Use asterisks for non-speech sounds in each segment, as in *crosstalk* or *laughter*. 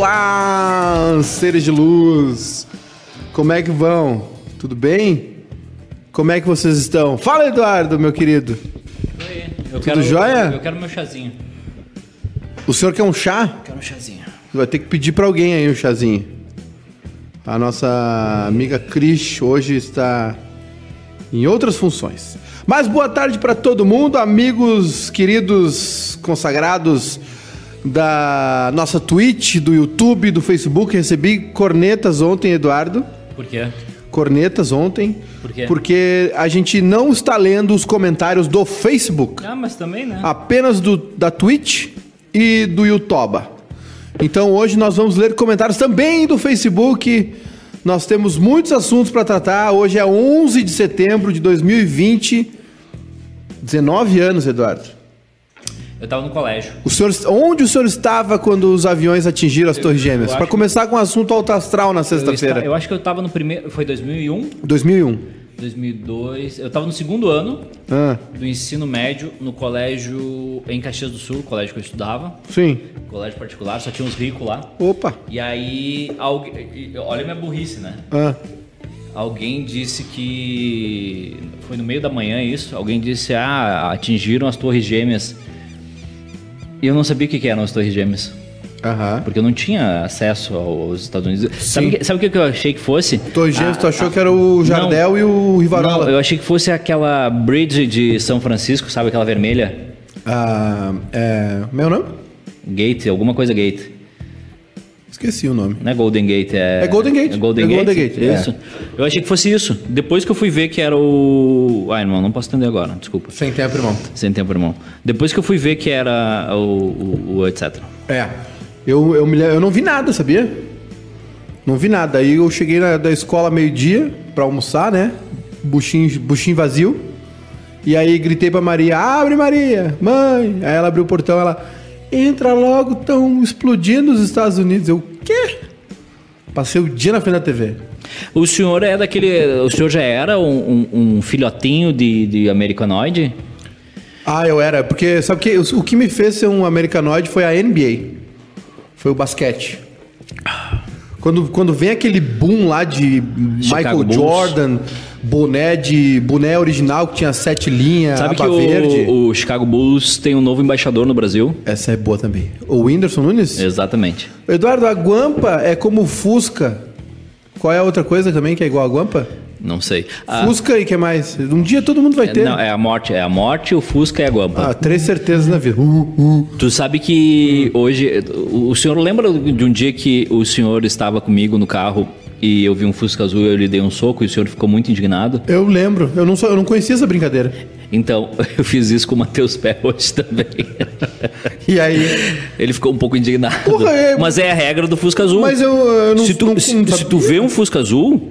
Olá, seres de luz! Como é que vão? Tudo bem? Como é que vocês estão? Fala, Eduardo, meu querido. Oi, eu Tudo jóia? Eu quero meu chazinho. O senhor quer um chá? Quero um chazinho. Vai ter que pedir pra alguém aí um chazinho. A nossa amiga Cris hoje está em outras funções. Mas boa tarde para todo mundo, amigos queridos consagrados da nossa Twitch, do YouTube, do Facebook. Recebi cornetas ontem, Eduardo. Por quê? Cornetas ontem. Por quê? Porque a gente não está lendo os comentários do Facebook Ah, mas também, né? apenas do, da Twitch e do YouTube. Então hoje nós vamos ler comentários também do Facebook. Nós temos muitos assuntos para tratar. Hoje é 11 de setembro de 2020. 19 anos, Eduardo. Eu tava no colégio. O senhor, onde o senhor estava quando os aviões atingiram as Torres Gêmeas? eu Para começar com o assunto alto astral na Eu, sexta-feira. eu acho que eu tava no primeiro. Foi 2001, 2001. 2002. Eu tava no segundo ano Ah, do ensino médio no colégio em Caxias do Sul, colégio que eu estudava. sim. Colégio particular, só tinha uns ricos lá. Opa. E aí, alguém, olha minha burrice, né? Ah, Alguém disse que. Foi no meio da manhã isso. Alguém disse: Ah, atingiram as Torres Gêmeas. E eu não sabia o que que eram as Torres Gêmeas. aham. Porque eu não tinha acesso aos Estados Unidos. Sabe, o que eu achei que fosse? Torres Gêmeas, tu achou que era o Jardel e o Rivarola? Não, eu achei que fosse aquela bridge de São Francisco, sabe? Aquela vermelha. Ah, é... Meu nome? Gate, alguma coisa Gate. Esqueci o nome. Não é Golden Gate, é. É Golden Gate. É Golden É Gate. Golden Gate, é. Isso. Eu achei que fosse isso. Depois que eu fui ver que era o. Ai, irmão, não posso entender agora, desculpa. Sem tempo, irmão. Sem tempo, irmão. Depois que eu fui ver que era o, o, o etc. É. Eu, eu, me, eu não vi nada, sabia? Não vi nada. Aí eu cheguei na, da escola meio-dia pra almoçar, né? Buchinho, buchinho vazio. E aí gritei pra Maria: Abre, Maria! Mãe! Aí ela abriu o portão ela. Entra logo, estão explodindo os Estados Unidos. Eu, quê? Passei o dia na frente da TV. O senhor é daquele. O senhor já era um, um- um filhotinho de, de americanoide? Ah, eu era, porque sabe que o que me fez ser um americanoide foi a NBA. Foi o basquete. Quando, quando vem aquele boom lá de Michael Bulls. Jordan, boné de boné original que tinha sete linhas, Sabe que o, o Chicago Bulls tem um novo embaixador no Brasil? Essa é boa também. O Whindersson Nunes? Exatamente. Eduardo, a Guampa é como o Fusca. Qual é a outra coisa também que é igual a Guampa? Não sei. Ah, Fusca e que mais? Um dia todo mundo vai ter. não, é a morte. É a morte, o Fusca e a Guampa. Ah, três certezas na vida. Uh, uh. Tu sabe que hoje. O senhor lembra de um dia que o senhor estava comigo no carro e eu vi um Fusca azul e eu lhe dei um soco e o senhor ficou muito indignado? Eu lembro. Eu não, sou, eu não conhecia essa brincadeira. Então, *laughs* eu fiz isso com o Matheus Pé hoje também. E aí? Ele ficou um pouco indignado. Porra, é- Mas é a regra do Fusca azul. Mas eu, eu não, se, tu, não, se, não se tu vê um Fusca azul,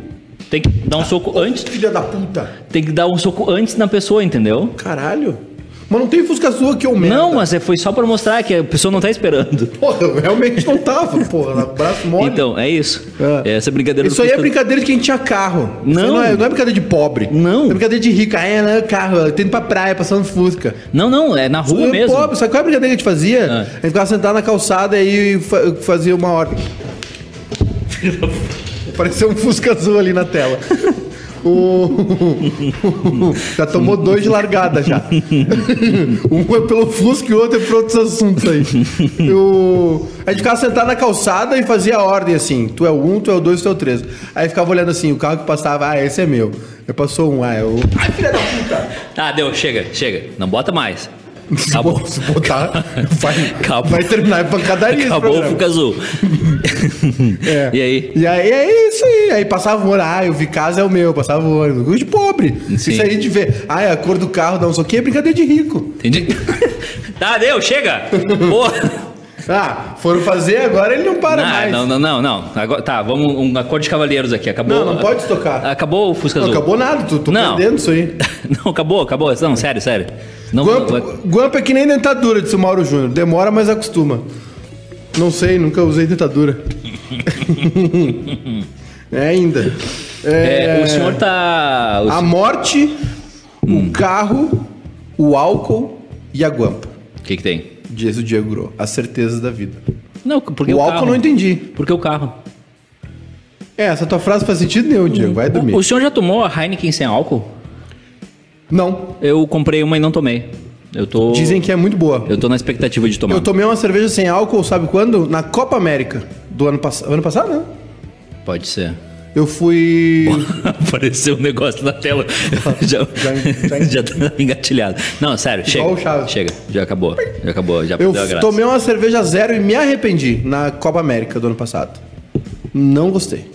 tem que dar um soco antes. Filha da puta. Tem que dar um soco antes na pessoa, entendeu? Caralho. Mas não tem Fusca Azul aqui, ô merda. Não, mas é- foi só pra mostrar que a pessoa não tá esperando. *laughs* Porra, eu realmente não tava, porra. Braço mole. Então, é isso. É. Essa brincadeira Isso do aí é Fusca brincadeira de quem tinha carro. Isso aí Não. Não é, não é brincadeira de pobre. Não. É brincadeira de rico. Ah, é, não é carro. Tendo pra praia, passando Fusca. Não, não, é na rua Eu mesmo. Pobre, sabe qual é a brincadeira que a gente fazia? Ah. A gente ficava sentado na calçada e fa- fazia uma ordem. Apareceu *laughs* um Fusca azul ali na tela. O... *laughs* já tomou dois de largada já. *laughs* um é pelo Fusca e o outro é por outros assuntos aí. O... A gente ficava sentado na calçada e fazia a ordem assim: tu é o um, tu é o dois, tu é o três. Aí ficava olhando assim: o carro que passava, ah, esse é meu. Aí passou um, ah, é o. Ai, filha da puta! Tá, deu, chega, chega. Não bota mais. *laughs* Acabou. Se botar, vai, Acabou. vai terminar em pancadaria. Acabou o. Fuca Azul. É. *laughs* E aí? E aí é isso aí. Aí passava o ah, eu vi casa é o meu, passava o ônibus. Coisa de pobre. Sim. Isso aí de ver, ah, é a cor do carro, não, isso aqui é brincadeira de rico. Entendi. *laughs* tá, deu, chega. Porra. Ah, foram fazer, agora ele não para Não, mais. não, não, não, não. Agora, tá, vamos um acordo de cavalheiros aqui. Acabou. Não, não pode tocar. Acabou o Fusca Não Azul. acabou nada, tu, tô Não. perdendo isso aí. *laughs* Não, acabou, acabou. Não, sério, sério. Não, Guampa, vai- Guampa é que nem dentadura, disse o Mauro Júnior. Demora, mas acostuma. Não sei, nunca usei dentadura. é ainda. É, o senhor tá. o A morte, o carro, o álcool e a guampa. O que que tem? Diz o Diego Gro. As certezas da vida. Não, porque o o, álcool carro. eu não entendi. Porque o carro. É, essa tua frase faz sentido nenhum, Diego. Vai dormir. O, o senhor já tomou a Heineken sem álcool? Não. Eu comprei uma e não tomei. Eu tô. Dizem que é muito boa. Eu tô na expectativa de tomar. Eu tomei uma cerveja sem álcool, sabe quando? Na Copa América do ano passado. Ano passado, né? Pode ser. Eu fui. *laughs* Apareceu um negócio na tela. *laughs* já, já- já tá engatilhado. Não, sério, Igual chega. Chega, já acabou. Já acabou, já Eu deu a graça. tomei uma cerveja zero e me arrependi na Copa América do ano passado. Não gostei.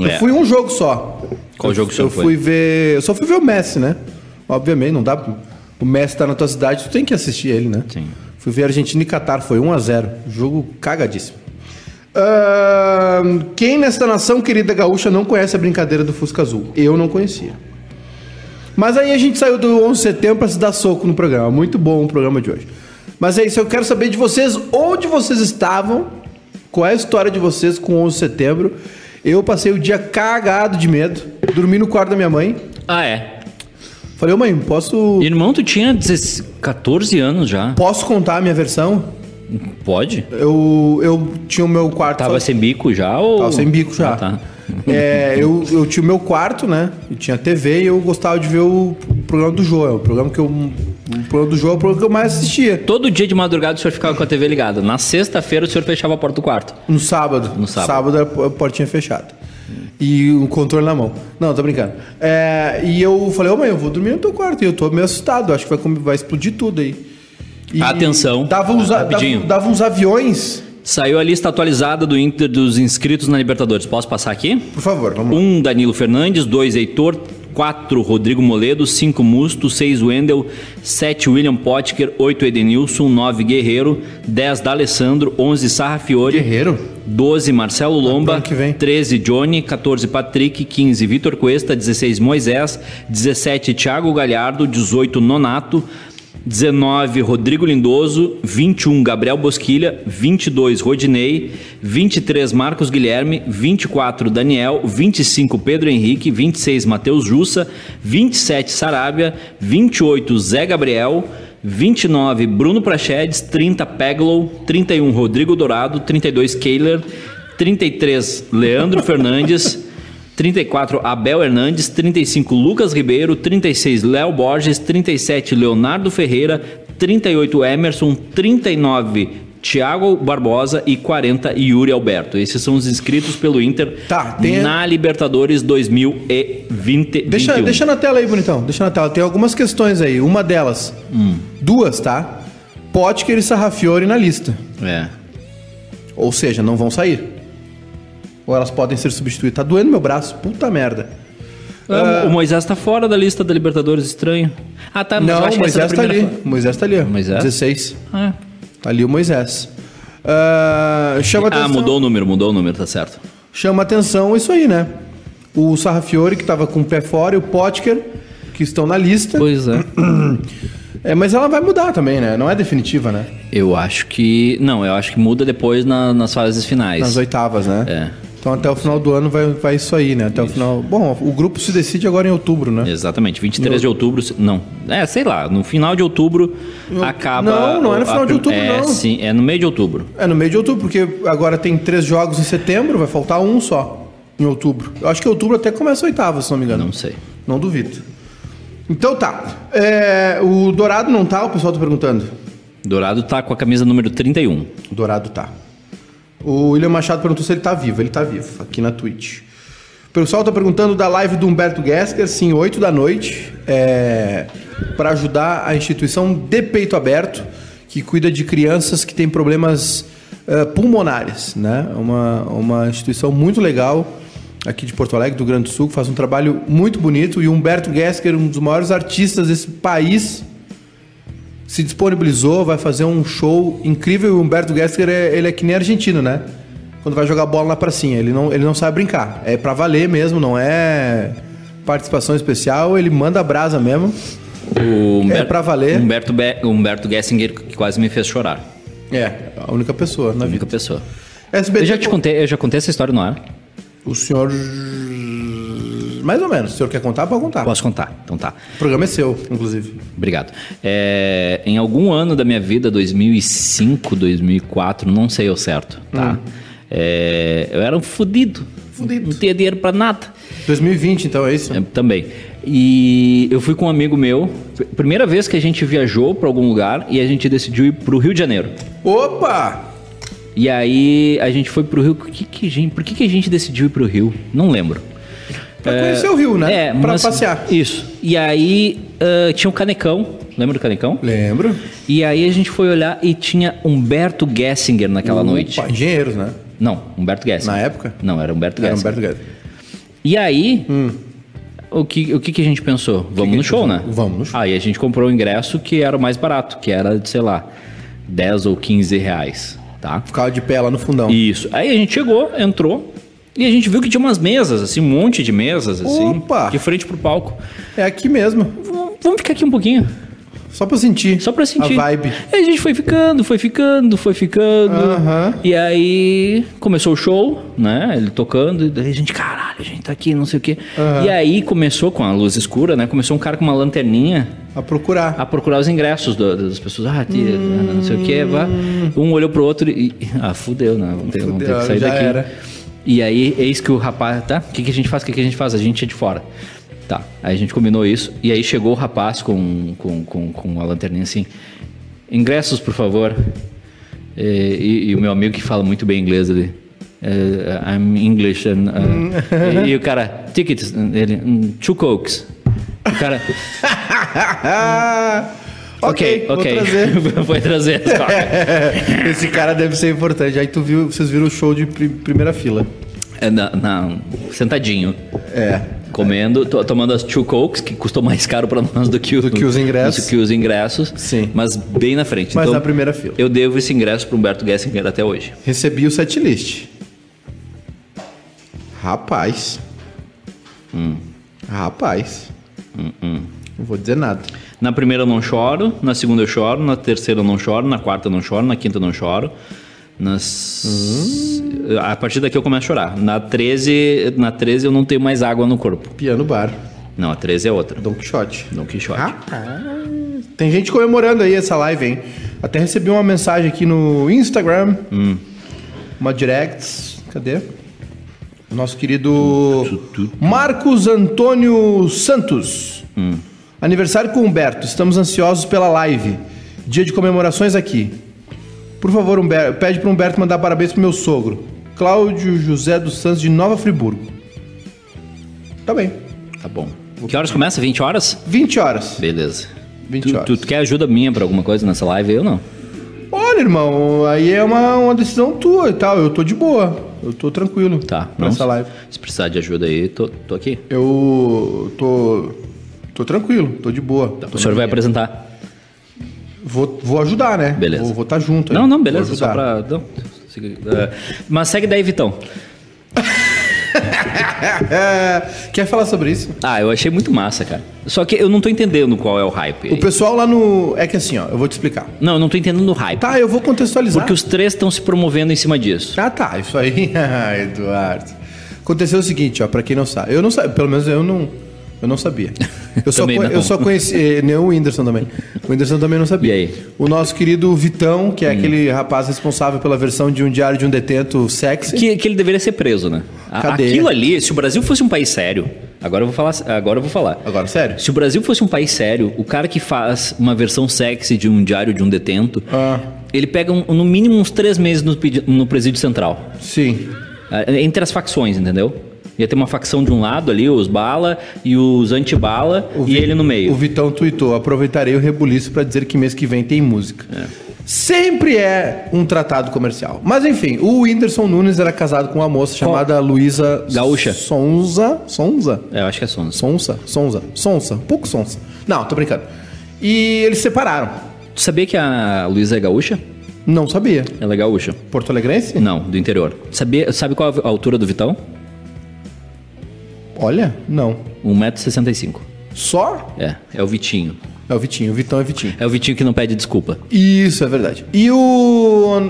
Eu É. fui um jogo só. Qual eu, jogo o senhor eu foi? fui ver. Eu só fui ver o Messi, né? Obviamente, não dá. O Messi tá na tua cidade, tu tem que assistir ele, né? Sim. Fui ver Argentina e Catar, foi 1 a 0 Jogo cagadíssimo. Ahn, quem nesta nação querida gaúcha não conhece a brincadeira do Fusca Azul? Eu não conhecia. Mas aí a gente saiu do 11 de setembro para se dar soco no programa. Muito bom o programa de hoje. Mas é isso, eu quero saber de vocês onde vocês estavam, qual é a história de vocês com 11 de setembro. Eu passei o dia cagado de medo, dormi no quarto da minha mãe. Ah, é. Falei, ô mãe, posso, Irmão, tu tinha 16 14 anos já. posso contar a minha versão? Pode? Eu, eu tinha o meu quarto. Tava sem bico já ou. Tava sem bico já. Ah, tá. É, eu, eu tinha o meu quarto, né? E tinha TV e eu gostava de ver o programa do Joel. O programa que eu. O programa do Joel é o programa que eu mais assistia. Todo dia de madrugada o senhor ficava com a TV ligada. Na sexta-feira o senhor fechava a porta do quarto. No sábado. No sábado. Sábado a portinha fechada. E o controle na mão. Não, tô brincando. É, e eu falei, ô mãe, eu vou dormir no teu quarto. E eu tô meio assustado. Acho que vai, vai explodir tudo aí. E Atenção. Dava uns, a- dava, dava uns aviões. Saiu a lista atualizada do Inter dos inscritos na Libertadores. Posso passar aqui? Por favor, vamos lá. 1 um, Danilo Fernandes, 2 Heitor, 4 Rodrigo Moledo, 5 Musto, 6 Wendel, 7 William Potker, 8 Edenilson, 9 Guerreiro, 10 D'Alessandro, 11 Sarra Fiore, Guerreiro? 12 Marcelo Lomba, ano que vem. 13 Johnny, 14 Patrick, 15 Vitor Cuesta, 16 Moisés, 17 Thiago Galhardo, 18 Nonato, 19 Rodrigo Lindoso, 21 Gabriel Bosquilha, 22 Rodinei, 23 Marcos Guilherme, 24 Daniel, 25 Pedro Henrique, 26 Matheus Jussa, 27 Sarabia, 28 Zé Gabriel, 29 Bruno Prachedes, 30 Peglow, 31 Rodrigo Dourado, 32 Kehler, 33 Leandro *laughs* Fernandes, 34 Abel Hernandes, 35 Lucas Ribeiro, 36 Léo Borges, 37 Leonardo Ferreira, 38 Emerson, 39 Thiago Barbosa e 40 Yuri Alberto. Esses são os inscritos pelo Inter Tá, tem- na Libertadores 2020. Deixa, deixa na tela aí, bonitão. Deixa na tela. Tem algumas questões aí. Uma delas. Duas, tá? Potker e Sarrafiore na lista. É. Ou seja, não vão sair. Ou elas podem ser substituídas. Tá doendo meu braço. Puta merda. Ah, O Moisés tá fora da lista da Libertadores, estranho. Ah, tá, mas não, o é a Moisés tá ali. fa- Moisés tá ali. Moisés? 16. Ah, Tá ali o Moisés. Ah, chama Ah, atenção. mudou o número, mudou o número, tá certo. Chama atenção isso aí, né? O Sarrafiore, que tava com o pé fora, e o Potker, que estão na lista. Pois é. *clears throat* É, mas ela vai mudar também, né? Não é definitiva, né? Eu acho que. Não, eu acho que muda depois na- nas fases finais. Nas oitavas, né? É. Então até o final do ano vai, vai isso aí, né? Até o final. Bom, o grupo se decide agora em outubro, né? Exatamente, 23 de outubro. Não, é, sei lá, no final de outubro acaba. Não, não é no a- final de outubro, é, não. Sim, é no meio de outubro. É no meio de outubro, porque agora tem três jogos em setembro, vai faltar um só em outubro. Eu acho que outubro até começa a oitava, se não me engano. Não sei. Não duvido. Então tá. É, o Dourado não tá, o pessoal tá perguntando. Dourado tá com a camisa número 31. O Dourado tá. O William Machado perguntou se ele tá vivo. Ele tá vivo, aqui na Twitch. O pessoal tá perguntando da live do Humberto Gesker, sim, 8 da noite, é, para ajudar a instituição de peito aberto, que cuida de crianças que têm problemas eh, pulmonares, né? Uma, uma instituição muito legal aqui de Porto Alegre, do Grande Sul, que faz um trabalho muito bonito. E Humberto Gesker, um dos maiores artistas desse país, se disponibilizou, vai fazer um show incrível. O Humberto Gessler, é, ele é que nem argentino, né? Quando vai jogar bola na pracinha, ele não, ele não sabe brincar. É pra valer mesmo, não é participação especial, ele manda a brasa mesmo. O Humberto, pra valer. Humberto, Be Humberto Gessinger, que quase me fez chorar. É, a única pessoa na A vida. única pessoa. SBT, Eu já te contei, eu já contei essa história no ar. O senhor mais ou menos. Se o senhor quer contar, pode contar. Posso contar? Então tá. O programa é seu, inclusive. Obrigado. É, em algum ano da minha vida, 2005, 2004, não sei o certo, tá? É, eu era um fudido. Fudido. Não tinha dinheiro pra nada. 2020, então, é isso? É, também. E eu fui com um amigo meu, pr- primeira vez que a gente viajou pra algum lugar e a gente decidiu ir pro Rio de Janeiro. Opa! E aí a gente foi pro Rio. Por que, que, a gente, por que, que a gente decidiu ir pro Rio? Não lembro. Pra conhecer o Rio, né? É, pra mas- passear. Isso. E aí ah, tinha o Canecão. Lembra do Canecão? Lembro. E aí a gente foi olhar e tinha Humberto Gessinger naquela noite. Opa, engenheiros, né? Não, Humberto Gessinger. Na época? Não, era Humberto Era Gessinger. Humberto Guedes. E aí, o, que, o que, que a gente pensou? Vamos que no show, né? Vamos no show. Aí a gente comprou o ingresso que era o mais barato, que era, sei lá, 10 ou 15 reais, tá? Ficava de pé lá no fundão. Isso. Aí a gente chegou, entrou e a gente viu que tinha umas mesas, assim, um monte de mesas, assim, Opa! de frente pro palco. É aqui mesmo. V- Vamos ficar aqui um pouquinho, Só pra sentir. só pra sentir. A vibe. Aí a gente foi ficando, foi ficando, foi ficando. E aí começou o show, né? Ele tocando, e daí a gente, caralho, a gente tá aqui, não sei o quê. E aí começou com a luz escura, né? Começou um cara com uma lanterninha A procurar. a procurar os ingressos do- das pessoas. Ah, tia, não sei o quê. vá. Um olhou pro outro e. Ah, fudeu, né? Vamos ter, vamos ter Fudeu, que sair daqui. era. E aí, eis que o rapaz, tá? O que, que a gente faz? O que, que a gente faz? A gente é de fora. Tá. Aí a gente combinou isso. E aí chegou o rapaz com, com, com, com a lanterninha assim. Ingressos, por favor. E, e- e o meu amigo que fala muito bem inglês ali. eh, I'm English. And, uh, *laughs* e, e o cara, tickets. Ele, "Mm, two cokes. O cara, *laughs* ok, vou trazer. *laughs* Foi trazer as *laughs* cocas. Esse cara deve ser importante. Aí tu viu, vocês viram o show de pri- primeira fila. É, na, na- sentadinho. É. Comendo, to- tomando as two cokes, que custou mais caro pra nós do que, o- Do que os ingressos. do que os ingressos. Sim. Mas bem na frente. Mas Então, na primeira fila. Eu devo esse ingresso pro Humberto Gessinger até hoje. Recebi o setlist. Rapaz. Hum. Rapaz. Não vou dizer nada. Na primeira eu não choro, na segunda eu choro, na terceira eu não choro, na quarta eu não choro, na quinta eu não choro. Nas... A partir daqui eu começo a chorar. Na 13, na 13 eu não tenho mais água no corpo. Piano bar. Não, a 13 é outra. Don Quixote. Don Quixote. Rapaz. Tem gente comemorando aí essa live, hein? Até recebi uma mensagem aqui no Instagram. Hum. Uma direct. Cadê? Nosso querido Marcos Antônio Santos. Hum. Aniversário com o Humberto. Estamos ansiosos pela live. Dia de comemorações aqui. Por favor, Humberto, pede para Humberto mandar parabéns pro meu sogro. Cláudio José dos Santos, de Nova Friburgo. Tá bem. Tá bom. Que horas começa? 20 horas? 20 horas. Beleza. 20 tu, horas. tu, tu quer ajuda minha pra alguma coisa nessa live? Eu não. Olha, irmão, aí é uma, uma decisão tua e tal. Eu tô de boa. Eu tô tranquilo. Tá. Pra essa live. Se precisar de ajuda aí, tô, tô aqui. Eu tô. Tô tranquilo, tô de boa. Tô O senhor vai apresentar. Vou, vou ajudar, né? Beleza. Vou estar junto aí. Não, não, Vou beleza. Só pra. Não. É, Mas segue daí, Vitão. *laughs* Quer falar sobre isso? Ah, eu achei muito massa, cara. Só que eu não tô entendendo qual é o hype. O pessoal lá no. É que assim, ó, eu vou te explicar. Não, eu não tô entendendo o hype. Tá, eu vou contextualizar. Porque os três estão se promovendo em cima disso. Ah, tá, isso aí. *laughs* Eduardo. Aconteceu o seguinte, ó, pra quem não sabe. Eu não sabia, pelo menos eu não. Eu não sabia. Eu só, não. eu só conheci. eh, Nem o Whindersson também. O Whindersson também não sabia. E aí? Hum. O nosso querido Vitão, que é aquele rapaz responsável pela versão de um diário de um detento sexy. Que, que ele deveria ser preso, né? Cadeia. Aquilo ali, se o Brasil fosse um país sério. Agora eu vou falar. Agora eu vou falar. Agora, sério? Se o Brasil fosse um país sério, o cara que faz uma versão sexy de um diário de um detento, Ah, ele pega um- no mínimo uns três meses no, no presídio central. sim. Ah, Entre as facções, entendeu? Ia ter uma facção de um lado ali, os bala e os anti-bala, O e Vi- ele no meio. O Vitão tweetou: aproveitarei o rebuliço pra dizer que mês que vem tem música. É. Sempre é um tratado comercial. Mas enfim, o Whindersson Nunes era casado com uma moça chamada Luísa Gaúcha. Sonza. Sonza? É, eu acho que é Sons. Sonsa? Sonza? Sonsa? Um pouco sonsa. Não, tô brincando. E eles se separaram. Tu sabia que a Luísa é gaúcha? Não sabia. Ela é gaúcha. Porto Alegrense? Não, do interior. Sabia, sabe qual a altura do Vitão? Olha, não. 1,65m. Só? É, é o Vitinho. É o Vitinho, o Vitão é Vitinho. É o Vitinho que não pede desculpa. Isso, é verdade. E o,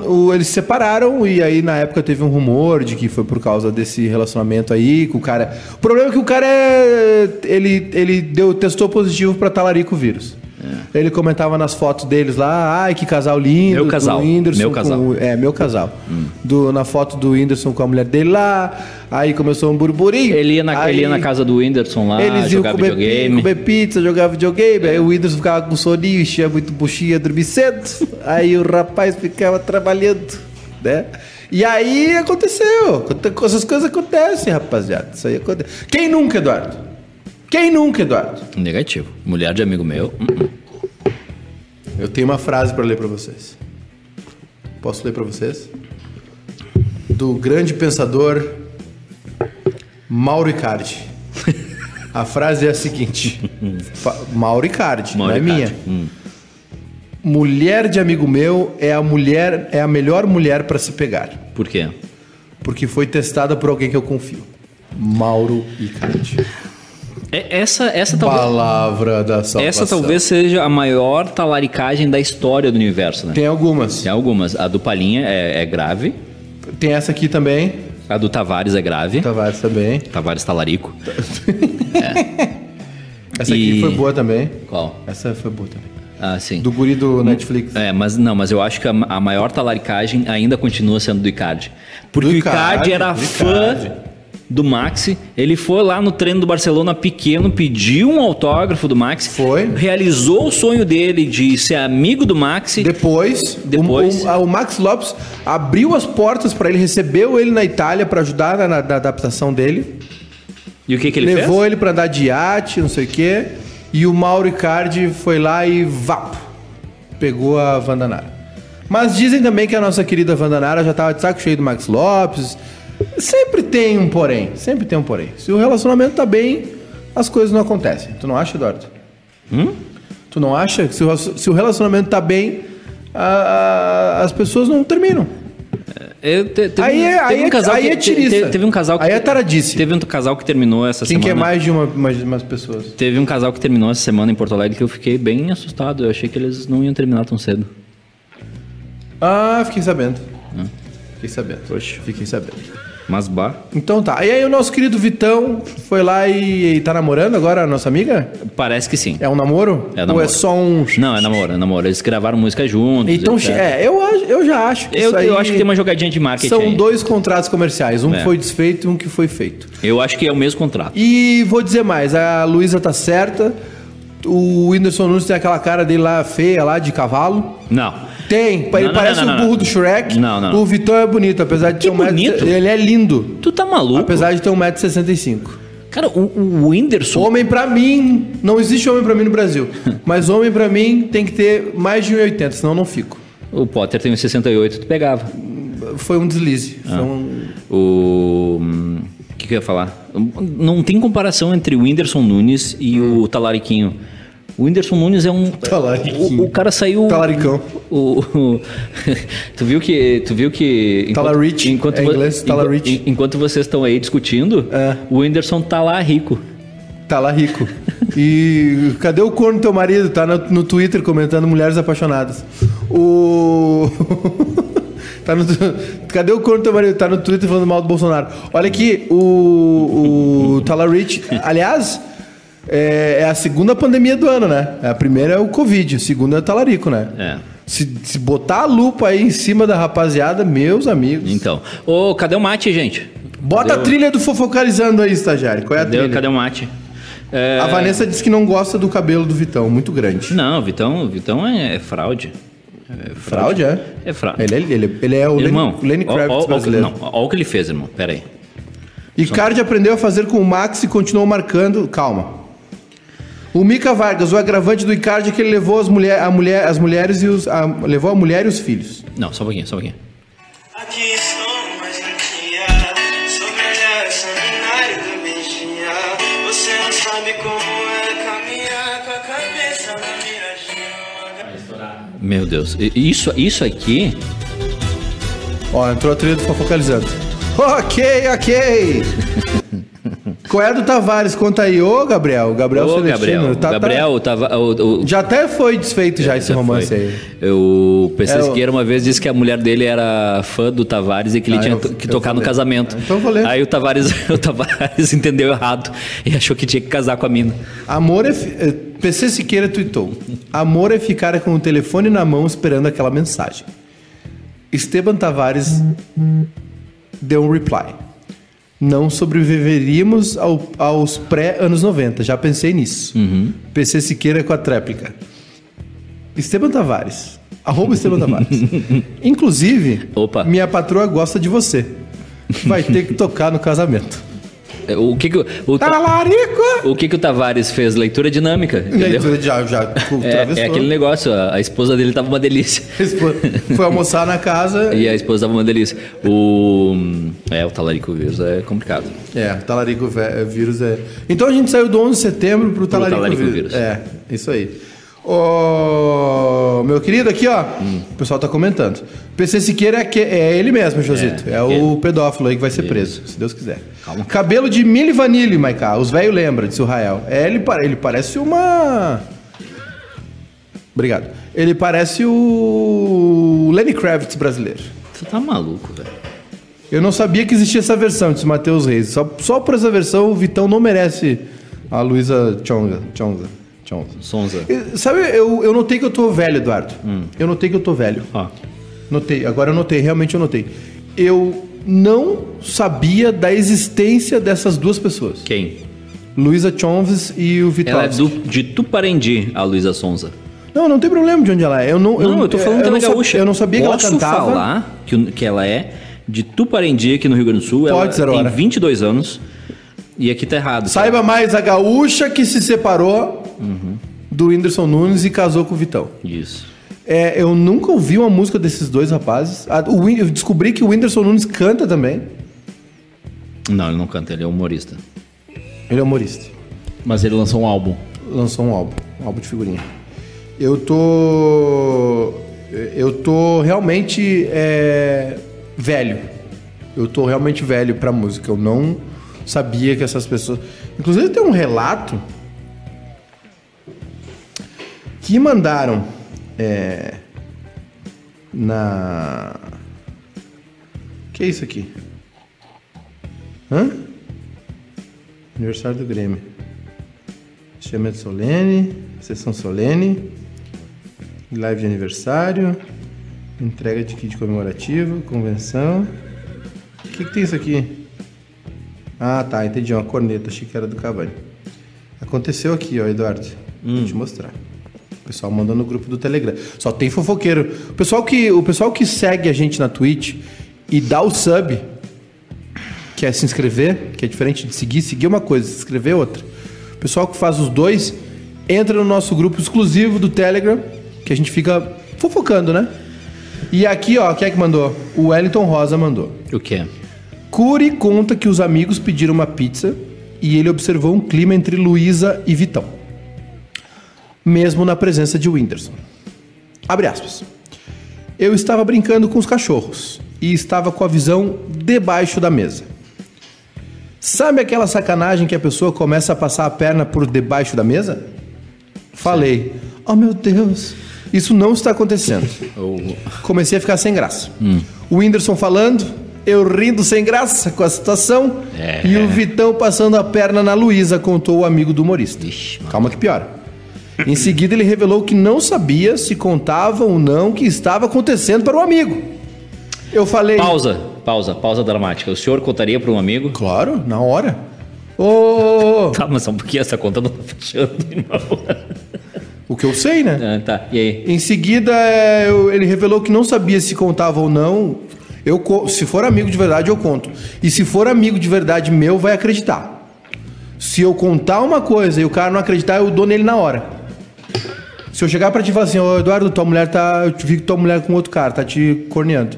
o- eles se separaram e aí na época teve um rumor de que foi por causa desse relacionamento aí com o cara. O problema é que o cara é ele ele deu testou positivo pra talarico vírus. Ele comentava nas fotos deles lá, ai que casal lindo, Meu casal, meu com casal. o- é, meu casal. Do, na foto do Whindersson com a mulher dele lá, aí começou um burburinho. Ele ia na, aí, ele ia na casa do Whindersson lá, eles jogar comer, videogame. comer pizza, jogar videogame. Aí o Whindersson ficava com soninho, enchia muito buchinha, dormir cedo. Aí o rapaz ficava trabalhando, né? E aí aconteceu. Essas coisas acontecem, rapaziada. Isso aí acontece. Quem nunca, Eduardo? Quem nunca, Eduardo? Negativo. Mulher de amigo meu. hum, hum. Eu tenho uma frase para ler para vocês. Posso ler para vocês? Do grande pensador Mauro Icardi. *laughs* A frase é a seguinte: Mauro Icardi, Mauro não é Icardi. minha. Hum. Mulher de amigo meu é a mulher é a melhor mulher para se pegar, Por quê? porque foi testada por alguém que eu confio. Mauro Icardi. É- Essa, essa talvez. Palavra da salvação. Essa talvez seja a maior talaricagem da história do universo, né? Tem algumas. Tem algumas. A do Palinha é, é grave. Tem essa aqui também. A do Tavares é grave. Tavares também. Tavares talarico. *laughs* Essa aqui E- foi boa também. Qual? Essa foi boa também. Ah, sim. Do guri do Netflix. É, mas não, mas eu acho que a, a maior talaricagem ainda continua sendo do Icardi. Porque Do o Icardi, Icardi, era do fã Icardi. Do Maxi. Ele foi lá no treino do Barcelona pequeno, pediu um autógrafo do Maxi. Foi. Realizou o sonho dele de ser amigo do Maxi. Depois, Depois- O, o- o Max Lopes abriu as portas para ele, recebeu ele na Itália para ajudar na, na- na adaptação dele. E o que, que ele levou fez? ele para andar de iate, não sei o quê. E o Mauro Icardi foi lá e vapo, pegou a Vandanara. Mas dizem também que a nossa querida Vandanara já tava de saco cheio do Max Lopes. Sempre tem um porém, sempre tem um porém. Se o relacionamento tá bem, as coisas não acontecem. Tu não acha, Eduardo? Hum? Tu não acha que se o, se o relacionamento tá bem, a- a- as pessoas não terminam? Eu te- teve, Aí é- teve aí um é- casal aí que, é te- teve um casal que Aí é taradice. Teve um casal que terminou essa Quem semana. quer mais de uma, mais de umas pessoas? Teve um casal que terminou essa semana em Porto Alegre que eu fiquei bem assustado. Eu achei que eles não iam terminar tão cedo. Ah, fiquei sabendo. Fiquei sabendo. Poxa. Fiquei sabendo. Mas bah. Então tá. E aí o nosso querido Vitão foi lá e, e tá namorando agora a nossa amiga? Parece que sim. É um namoro? É Ou namoro. é só um... Não, é namoro, é namoro. Eles gravaram música juntos. Então, etc. é, eu, eu já acho que eu, eu acho que tem uma jogadinha de marketing. São aí. dois contratos comerciais. Um É. que foi desfeito e um que foi feito. Eu acho que é o mesmo contrato. E vou dizer mais, a Luísa tá certa. O Whindersson Nunes tem aquela cara dele lá feia, lá de cavalo. Não. Tem, ele não, parece não, não, o burro do Shrek. Não, não. O Vitão é bonito, apesar de Que ter um metro... bonito? Ele é lindo, Tu tá maluco? apesar de ter 1,65m. Cara, o, o Whindersson. Homem pra mim, não existe homem pra mim no Brasil. *laughs* Mas homem pra mim tem que ter mais de 1,80, senão eu não fico. O Potter tem uns 68, tu pegava. Foi um deslize. Ah. Foi um... O. hum, O que, que eu ia falar? Não tem comparação entre o Whindersson Nunes e o Talariquinho. O Whindersson Nunes é um. O, o cara saiu. Talaricão. O, o- *laughs* tu viu que. Tu viu que. Talarich, enquanto, é inglês, enqu- Talarich. en- enquanto vocês estão aí discutindo, É. o Whindersson tá lá rico. Tá lá rico. *laughs* E cadê o corno do teu marido? Tá no, no Twitter comentando mulheres apaixonadas. O. *laughs* tá no, cadê o corno do teu marido? Tá no Twitter falando mal do Bolsonaro. Olha aqui, o. O Talarich. Aliás, é, é a segunda pandemia do ano, né? A primeira é o Covid, a segunda é o talarico, né? É. Se, se botar a lupa aí em cima da rapaziada, meus amigos. Então. Ô, cadê o mate, gente? Bota Cadê a o- trilha do fofocalizando aí, estagiário. Qual é a Cadê, trilha? cadê o mate? É, A Vanessa disse que não gosta do cabelo do Vitão, muito grande. Não, Vitão, Vitão é, é fraude. É Fraude, é? É fraude. Ele é, ele, ele é o Irmão, Lenny, Lenny Kravitz ó- ó- brasileiro. não, ó o que ele fez, irmão. Pera aí. Icardi aprendeu a fazer com o Max e continuou marcando. Calma. O Mika Vargas, o agravante do Icardi é que ele levou as, mulher, a mulher, as mulheres e os. a- levou a mulher e os filhos. Não, só um pouquinho, só um pouquinho. Aqui estou mais antiga, sou melhor seminário do vigia. Você não sabe como é caminhar com a cabeça na miradinha. Meu Deus. Isso, isso aqui. Ó, entrou a trilha do Fofocalizando. Ok, ok! *laughs* Qual é a do Tavares? Conta aí. Ô, Gabriel. Gabriel Ô, Celestino. Gabriel. Tá- tá- Gabriel tava. O, o- Já até foi desfeito já esse já romance foi. aí. O PC É, Siqueira uma vez disse que a mulher dele era fã do Tavares e que ele Ah, tinha eu- que eu tocar no casamento. Ah, então eu vou ler. Aí o Tavares, *laughs* o Tavares entendeu errado e achou que tinha que casar com a mina. Amor é. eh, PC Siqueira tweetou: Amor é ficar com o telefone na mão esperando aquela mensagem. Esteban Tavares deu um reply. Não sobreviveríamos ao- aos pré-anos 90. Já pensei nisso. Uhum. PC Siqueira com a tréplica. Esteban Tavares. Arroba Esteban Tavares. *laughs* Inclusive, Opa. minha patroa gosta de você. Vai ter que tocar no casamento. O que que o, o, Talarico! o que que o Tavares fez? Leitura dinâmica, entendeu? Leitura de- Já, já *laughs* É, é aquele negócio, a, a esposa dele tava uma delícia. Foi almoçar na casa. *laughs* E a esposa tava uma delícia. O. É, o talarico vírus é complicado. É, talarico vé- vírus é. Então a gente saiu do 11 de setembro pro talarico, talarico vírus. vírus. É, isso aí. Ô, meu querido, aqui ó, Hum. o pessoal tá comentando. PC Siqueira é, que- é ele mesmo, Josito. É, o ele. pedófilo aí que vai ser preso, se Deus quiser. Calma. Cabelo de milho e vanille, Maiká. Os velhos lembram, disse o Rael. É, ele, ele parece uma. Obrigado. Ele parece o Lenny Kravitz brasileiro. Você tá maluco, velho. Eu não sabia que existia essa versão, disse Matheus Reis. Só, só por essa versão o Vitão não merece a Luísa Chonga. Chonga. Sonza. Sabe, eu, eu notei que eu tô velho, Eduardo. Eu notei que eu tô velho. Ó. Notei, agora eu notei, realmente eu notei. Eu não sabia da existência dessas duas pessoas. Quem? Luísa Chonves e o Vitão. Ela é do, de Tuparendi, a Luísa Sonza. Não, não tem problema de onde ela é. Eu não, Não, eu tô falando que ela é gaúcha. Eu não sabia que ela Posso cantava. falar que, que ela é de Tuparendi, aqui no Rio Grande do Sul. ela Pode, zero tem hora. 22 anos. E aqui tá errado. Saiba mais a gaúcha que se separou Uhum. do Whindersson Nunes e casou com o Vitão. Isso. É, eu nunca ouvi uma música desses dois rapazes. A- o eu descobri que o Whindersson Nunes canta também. Não, ele não canta, ele é humorista. Ele é humorista. Mas ele lançou um álbum. Lançou um álbum, um álbum de figurinha. Eu tô. Eu tô realmente é, velho. Eu tô realmente velho pra música. Eu não sabia que essas pessoas. Inclusive tem um relato que mandaram é, na. Que é isso aqui? Hã? Aniversário do Grêmio. Chamamento solene, sessão solene, live de aniversário, entrega de kit comemorativo, convenção. O que, que tem isso aqui? Ah, tá, entendi. Uma corneta, achei que era do Cavani. Aconteceu aqui, ó, Eduardo. Vou te mostrar. O pessoal mandou no grupo do Telegram. Só tem fofoqueiro. O pessoal que, o pessoal que segue a gente na Twitch e dá o sub, que é se inscrever, que é diferente de seguir. Seguir é uma coisa, se inscrever é outra. O pessoal que faz os dois, entra no nosso grupo exclusivo do Telegram, que a gente fica fofocando, né? E aqui, ó, quem é que mandou? O Wellington Rosa mandou. O quê? Curi conta que os amigos pediram uma pizza e ele observou um clima entre Luísa e Vitão. Mesmo na presença de Whindersson. Abre aspas. Eu estava brincando com os cachorros e estava com a visão debaixo da mesa. Sabe aquela sacanagem que a pessoa começa a passar a perna por debaixo da mesa? Falei, oh meu Deus, isso não está acontecendo. *laughs* O- Comecei a ficar sem graça. O Whindersson falando, eu rindo sem graça com a situação É. e o Vitão passando a perna na Luísa, contou o amigo do humorista. Ixi. Calma que piora. Em seguida, ele revelou que não sabia se contava ou não o que estava acontecendo para o amigo. Eu falei. Pausa, pausa, pausa dramática. O senhor contaria para um amigo? Claro, na hora. Ô, ô, Tá, mas um pouquinho, essa conta não tá fechando, irmão. *laughs* o que eu sei, né? Ah, tá, e aí? Em seguida, eu- ele revelou que não sabia se contava ou não. Eu, se for amigo de verdade, eu conto. E se for amigo de verdade meu, vai acreditar. Se eu contar uma coisa e o cara não acreditar, eu dou nele na hora. Se eu chegar pra ti e falar assim, ô Eduardo, tua mulher tá. Eu vi que tua mulher é com outro cara, tá te corneando.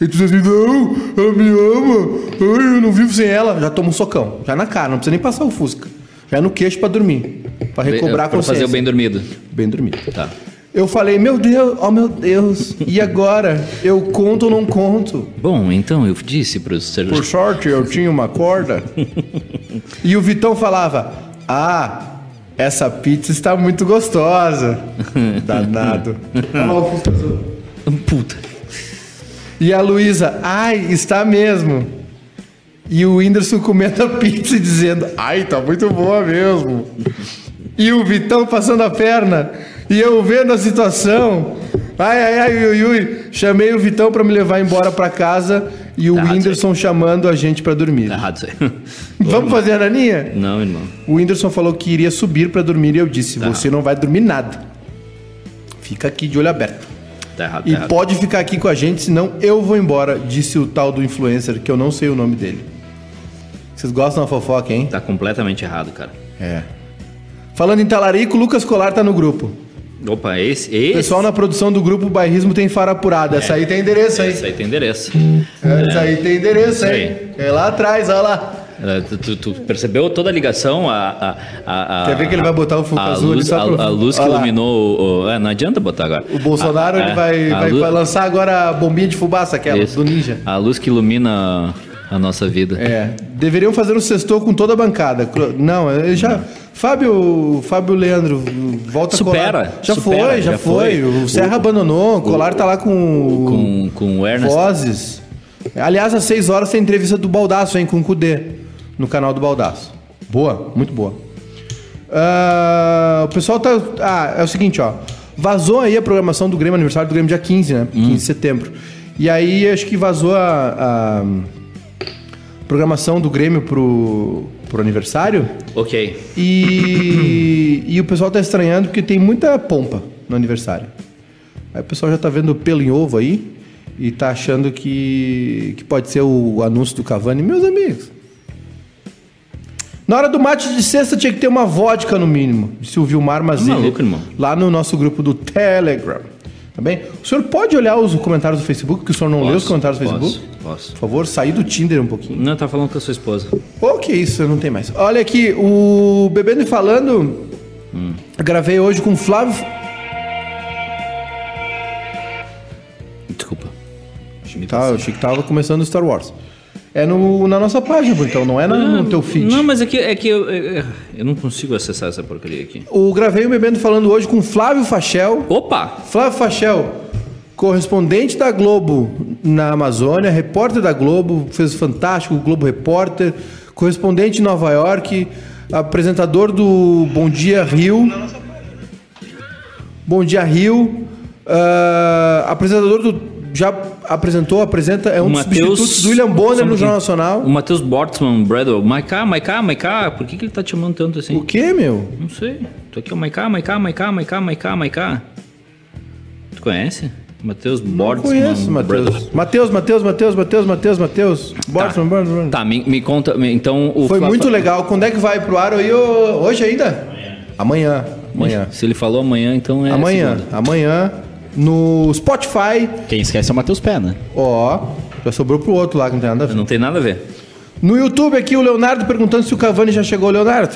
E tu diz assim, não, ela me ama, eu não vivo sem ela. Já toma um socão, já na cara, não precisa nem passar o fusca. Já é no queixo pra dormir. Pra recobrar a Pra consciência. fazer o bem dormido. Bem dormido. Tá. Eu falei, meu Deus, oh meu Deus, e agora? Eu conto ou não conto? Bom, então eu disse para os Por sorte, eu tinha uma corda. *laughs* E o Vitão falava: Ah, essa pizza está muito gostosa. *laughs* Danado. Olha lá o Fusca azul. Puta. E a Luísa, ai, está mesmo. E o Whindersson comendo a pizza e dizendo, ai, tá muito boa mesmo. E o Vitão passando a perna. E eu vendo a situação. Ai, ai, ai, ui, ui. Chamei o Vitão pra me levar embora pra casa e o Tá Whindersson chamando a gente pra dormir. Tá errado isso aí. *laughs* Vamos fazer a naninha? Não, irmão. O Whindersson falou que iria subir pra dormir e eu disse, Tá. você não vai dormir nada. Fica aqui de olho aberto. Tá errado, tá E errado. pode ficar aqui com a gente, senão eu vou embora, disse o tal do influencer, que eu não sei o nome dele. Vocês gostam da fofoca, hein? Tá completamente errado, cara. É. Falando em talarico, o Lucas Colar tá no grupo. Opa, esse. O esse pessoal na produção do grupo Bairrismo tem fara apurada. Essa aí tem endereço, hein? Esse aí tem endereço. Essa aí tem endereço, hein? É lá atrás, olha lá. É, Tu, tu- tu percebeu toda a ligação? A, a, a, Quer ver que ele vai botar o fogo azul ali luz, a, pra- a luz que Olha iluminou o. o- é, não adianta botar agora. O Bolsonaro ele é, vai, vai, luz- vai lançar agora a bombinha de fubaça, aquela, isso. do Ninja. A luz que ilumina a nossa vida. É, deveriam fazer um sextou com toda a bancada. Não, eu já. Fábio, Fábio Leandro, volta a Supera, colar. Já supera, foi, já, já foi. foi. O Serra abandonou, o Colar tá lá com, Com, com o Ernest. Vozes. Aliás, às 6 horas tem entrevista do Baldaço, hein, com o Cudê, no canal do Baldaço. Boa, muito boa. Ah, o pessoal tá. Ah, é o seguinte, ó. Vazou aí a programação do Grêmio, aniversário do Grêmio dia 15, né? 15 de setembro. E aí acho que vazou a, a programação do Grêmio pro, pro aniversário. Ok. E, *coughs* e o pessoal tá estranhando porque tem muita pompa no aniversário. Aí o pessoal já tá vendo pelo em ovo aí e tá achando que, que pode ser o anúncio do Cavani. Meus amigos. Na hora do mate de sexta tinha que ter uma vodka no mínimo, disse o Vilmar Mazini. maluco, irmão. Lá no nosso grupo do Telegram. Tá bem? O senhor pode olhar os comentários do Facebook, que o senhor não lê os Posso, comentários do posso, Facebook? Posso. Por favor, sair do Tinder um pouquinho. Não, tá falando com a sua esposa. Pô, que isso, não tem mais. Olha aqui, o Bebendo e Falando, eu gravei hoje com o Flávio. Desculpa. Tá, eu achei que tava começando o Star Wars. É no, na nossa página, então, não é na- no teu feed. Não, mas é que, é que eu, eu, eu não consigo acessar essa porcaria aqui. O gravei o Bebendo Falando hoje com Flávio Fachel. Opa! Flávio Fachel, correspondente da Globo na Amazônia, repórter da Globo, fez fantástico, o Globo Repórter, correspondente em Nova York, apresentador do Bom Dia Rio. Bom Dia Rio, ah, apresentador do. Já apresentou, apresenta, é um dos substitutos do William Bonner no? Jornal Nacional. O Matheus Bortman, Bradwell. Maiká, Maiká, Maiká. Por que, que ele tá te chamando tanto assim? O que, meu? Não sei. Tô aqui, ó. Maiká, Maiká, Maiká, Maiká, Maiká, Maiká. Tu conhece? Matheus Não Bortman. conheço. Matheus. Matheus, Matheus, Matheus, Matheus, Matheus, Matheus. Bortman, Bortman. Tá, me, me conta. me- Então, o Foi Fla- muito legal. Quando é que vai pro ar aí? Hoje ainda? Amanhã. Amanhã. Se ele falou amanhã, então é. Amanhã. segunda. Amanhã. No Spotify. Quem esquece é o Matheus Pé, né? Ó. Já sobrou pro outro lá que não tem nada a ver. Não tem nada a ver. No YouTube aqui o Leonardo perguntando se o Cavani já chegou, Leonardo.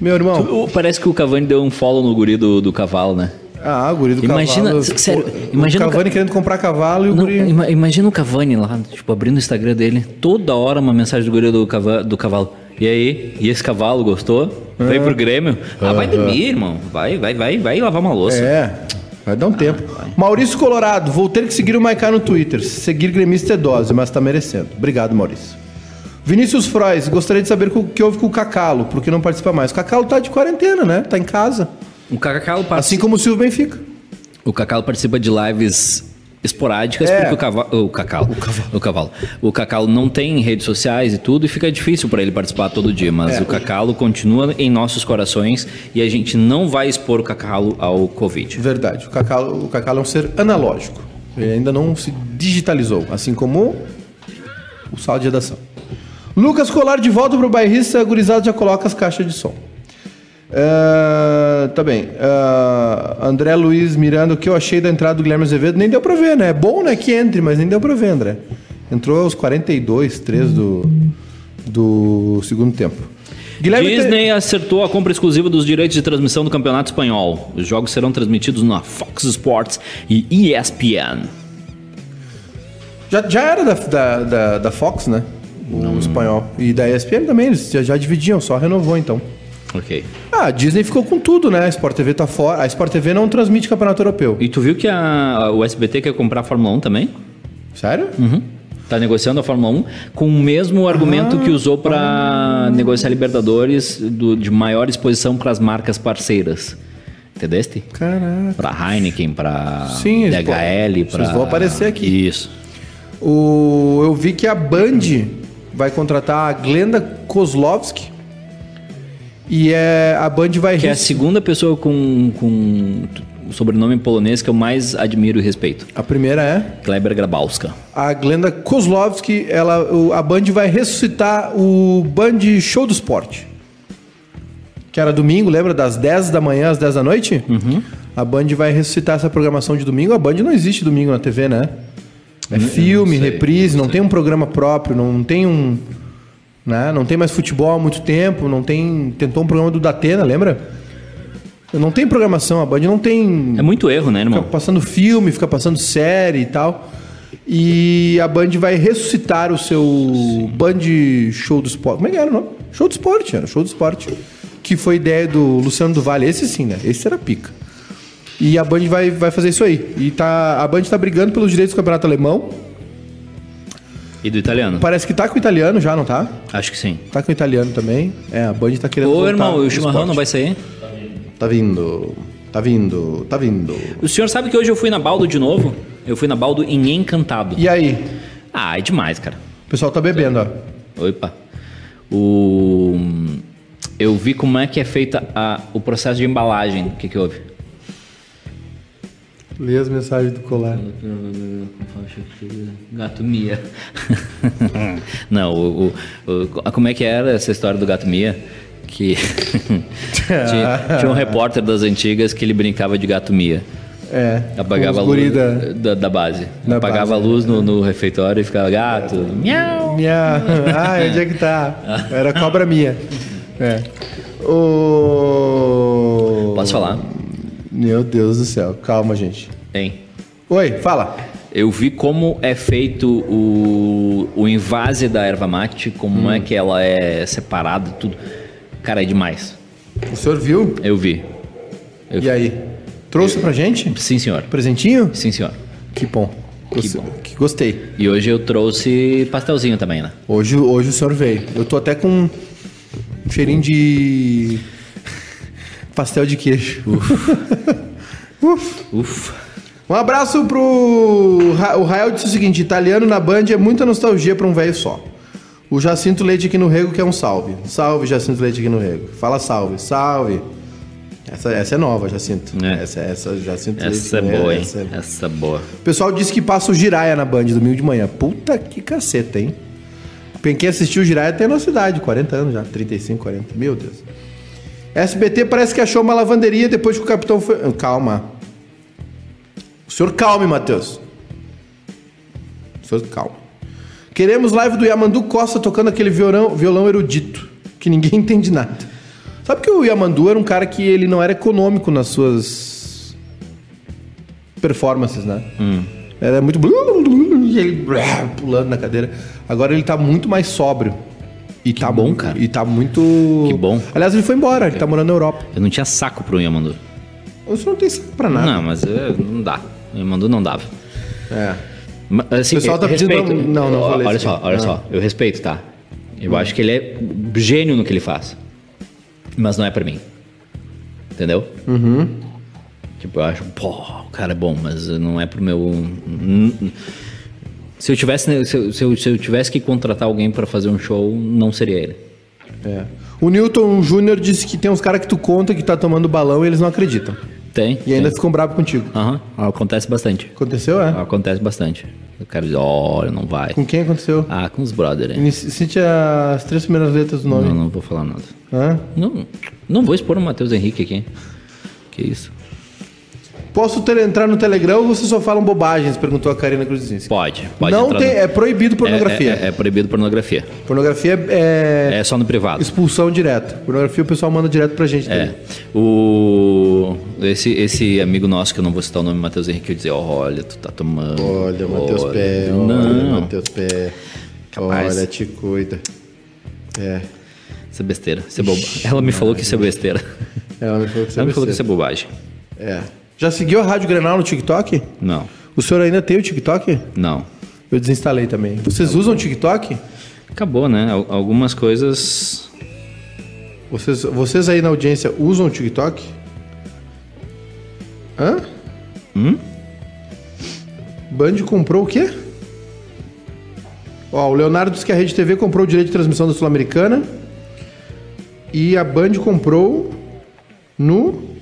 Meu irmão. O- Parece que o Cavani deu um follow no guri do, do cavalo, né? Ah, o guri do Imagina- cavalo. sério, Pô, imagina o o Cavani ca- querendo comprar cavalo e o Não, guri. ima- imagina o Cavani lá, tipo, abrindo o Instagram dele, toda hora uma mensagem do guri do, cava- do cavalo. E aí? E esse cavalo gostou? Veio pro Grêmio? Ah, vai dormir, irmão. Vai, vai, vai, vai lavar uma louça. É, vai dar um tempo. Maurício Colorado, vou ter que seguir o Maiká no Twitter. Seguir gremista é dose, mas tá merecendo. Obrigado, Maurício. Vinícius Frois, gostaria de saber o que houve com o Cacalo, porque não participa mais. O Cacalo tá de quarentena, né? Tá em casa. O Cacalo Assim participa, como o Silvio Benfica. o Cacalo participa de lives esporádicas É. porque o cavalo, o cacalo, o cavalo, o cacalo não tem redes sociais e tudo e fica difícil para ele participar todo dia, mas É. o cacalo continua em nossos corações e a gente não vai expor o cacalo ao covid. Verdade. O Cacalo, o Cacalo é um ser analógico. Ele ainda não se digitalizou, assim como o sala de redação. Lucas Colar de volta pro bairrista, a gurizada já coloca as caixas de som. É, tá bem. É, André Luiz Miranda, o que eu achei da entrada do Guilherme Azevedo, nem deu pra ver, né? É bom, né, que entre, mas nem deu pra ver, André. Entrou aos 42, 3 do, do segundo tempo. Guilherme te- Disney acertou a compra exclusiva dos direitos de transmissão do Campeonato Espanhol. Os jogos serão transmitidos na Fox Sports e ESPN. Já, já era da, da, da, da Fox, né? o espanhol. E da ESPN também, eles já, já dividiam, só renovou então. Ok. Ah, a Disney ficou com tudo, né? A Sport TV tá fora. A Sport TV não transmite campeonato europeu. E tu viu que a, o SBT quer comprar a Fórmula 1 também? Sério? Uhum. Tá negociando a Fórmula 1 com o mesmo argumento que usou para negociar Libertadores do- de maior exposição para as marcas parceiras. Entendeste? Caraca. Para Heineken, para Sim, DHL, para vocês vão aparecer aqui. Isso. O, eu vi que a Band vai contratar a Glenda Kozlovski. E é, a Band vai. Que é a segunda pessoa com, com o sobrenome polonês que eu mais admiro e respeito. a primeira é. Kleber Grabowska. A Glenda Kozlovski, ela, a Band vai ressuscitar o Band Show do Esporte. Que era domingo, lembra? Das 10 da manhã às 10 da noite? Uhum. A Band vai ressuscitar essa programação de domingo. A Band não existe domingo na TV, né? É filme, sei, reprise, não tem um programa próprio, não tem um. Né? Não tem mais futebol há muito tempo, não tem. Tentou um programa do Datena, lembra? Não tem programação, a Band não tem. É muito erro, né, Fica irmão? passando filme, fica passando série e tal. E a Band vai ressuscitar o seu Band Show do Esporte. Como é que era o nome? Show do Esporte, era Show do Esporte. Que foi ideia do Luciano do Vale. Esse sim, né? Esse era pica. E a Band vai, vai fazer isso aí. E tá, a Band tá brigando pelos direitos do campeonato alemão. E do italiano? Parece que tá com o italiano já, não tá? Acho que sim. Tá com o italiano também. É, a Band tá querendo. Ô, irmão, o chimarrão esporte. não vai sair? Tá vindo. Tá vindo. Tá vindo. O senhor sabe que hoje eu fui na Baldo de novo? Eu fui na Baldo em Encantado. E aí? Ah, é demais, cara. O pessoal tá bebendo, ó. Opa. O... Eu vi como é que é feita a... o processo de embalagem. O que que houve? Lê as mensagens do colar. Gato Mia. *laughs* Não, o, o- o- como é que era essa história do gato Mia? Que *laughs* tinha, tinha um *laughs* repórter das antigas que ele brincava de gato Mia. É. Apagava a luz da- da, da base. da Apagava base, a luz no, no refeitório e ficava gato. Miau. Minha. Ah, onde é que tá? Era cobra minha. É. O... Posso falar? Meu Deus do céu. Calma, gente. Hein? Oi, fala. Eu vi como é feito o, o invase da erva mate, como Hum. é que ela é separada, tudo. Cara, é demais. O senhor viu? Eu vi. Eu E aí? Trouxe pra gente? Sim, senhor. Presentinho? Sim, senhor. Que bom. Que Gostei- bom. que gostei. E hoje eu trouxe pastelzinho também, né? Hoje, hoje o senhor veio. Eu tô até com um cheirinho de pastel de queijo. Uf. *laughs* Ufa. Um abraço pro. O Rael disse o seguinte: italiano na Band é muita nostalgia pra um velho só. O Jacinto Leite aqui no Rego quer um salve. Salve, Jacinto Leite aqui no Rego. Fala salve, salve. Essa, essa é nova, Jacinto. É. Essa, essa, Jacinto Essa é Leite, boa, hein? essa é- Essa é boa. O pessoal disse que passa o Giraia na Band domingo de manhã. Puta que caceta, hein? Quem assistiu o Giraia tem a nossa idade, 40 anos já, 35, 40. Meu Deus. SBT parece que achou uma lavanderia depois que o capitão foi. Calma. O senhor calme, Matheus. O senhor calma. Queremos live do Yamandu Costa tocando aquele violão, violão erudito, que ninguém *laughs* entende nada. Sabe que o Yamandu era um cara que ele não era econômico nas suas performances, né? Era muito. E ele pulando na cadeira. Agora ele tá muito mais sóbrio. E tá bom, cara. E tá muito. Que bom. Aliás, ele foi embora, ele tá morando na Europa. Eu não tinha saco pro Yamandu. Você não tem saco pra nada. Não, mas é, não dá. O Yamandu não dava. É. Mas, Assim, O pessoal tá eu pedindo respeito. pra- não, não vou ler Olha só, olha Ah. só. Eu respeito, tá? Eu acho que ele é gênio no que ele faz. Mas não é pra mim. Entendeu? Uhum. Tipo, eu acho, pô, o cara é bom, mas não é pro meu. Se eu tivesse, se eu, se eu, se eu tivesse que contratar alguém pra fazer um show, não seria ele. É. O Newton Júnior disse que tem uns caras que tu conta que tá tomando balão e eles não acreditam. Tem. E ainda tem. ficam bravos contigo. Aham, acontece bastante. Aconteceu, é? Acontece bastante. O cara diz, olha, não vai. Com quem aconteceu? Ah, com os brother aí. Inici- Cite as três primeiras letras do nome. Não, não vou falar nada. Hã? Não, não vou expor o Matheus Henrique aqui. Que isso? Posso ter, entrar no Telegram ou vocês só falam bobagens? Perguntou a Karina Cruzinski. Pode, pode Não entrar tem, no- é proibido pornografia. É, é- é proibido pornografia. Pornografia é, É só no privado. expulsão direta. Pornografia o pessoal manda direto pra gente. É. O... Esse, esse amigo nosso, que eu não vou citar o nome, Matheus Henrique, eu dizer, olha, tu tá tomando. Olha, Matheus olha, Pé. Não. Olha, Matheus Pé. Capaz. Olha, te cuida. É. Isso é besteira. Isso é boba... Ela me falou que isso é besteira. Ela me falou que você Ela me falou que isso é bobagem. É. Já seguiu a Rádio Grenal no TikTok? Não, O senhor ainda tem o TikTok? não. Eu desinstalei também. Vocês usam o TikTok? Acabou, né? Al- Algumas coisas. Vocês, vocês aí na audiência usam o TikTok? Hã? Hum? Band comprou o quê? Ó, o Leonardo disse que a Rede TV comprou o direito de transmissão da Sul-Americana. E a Band comprou no.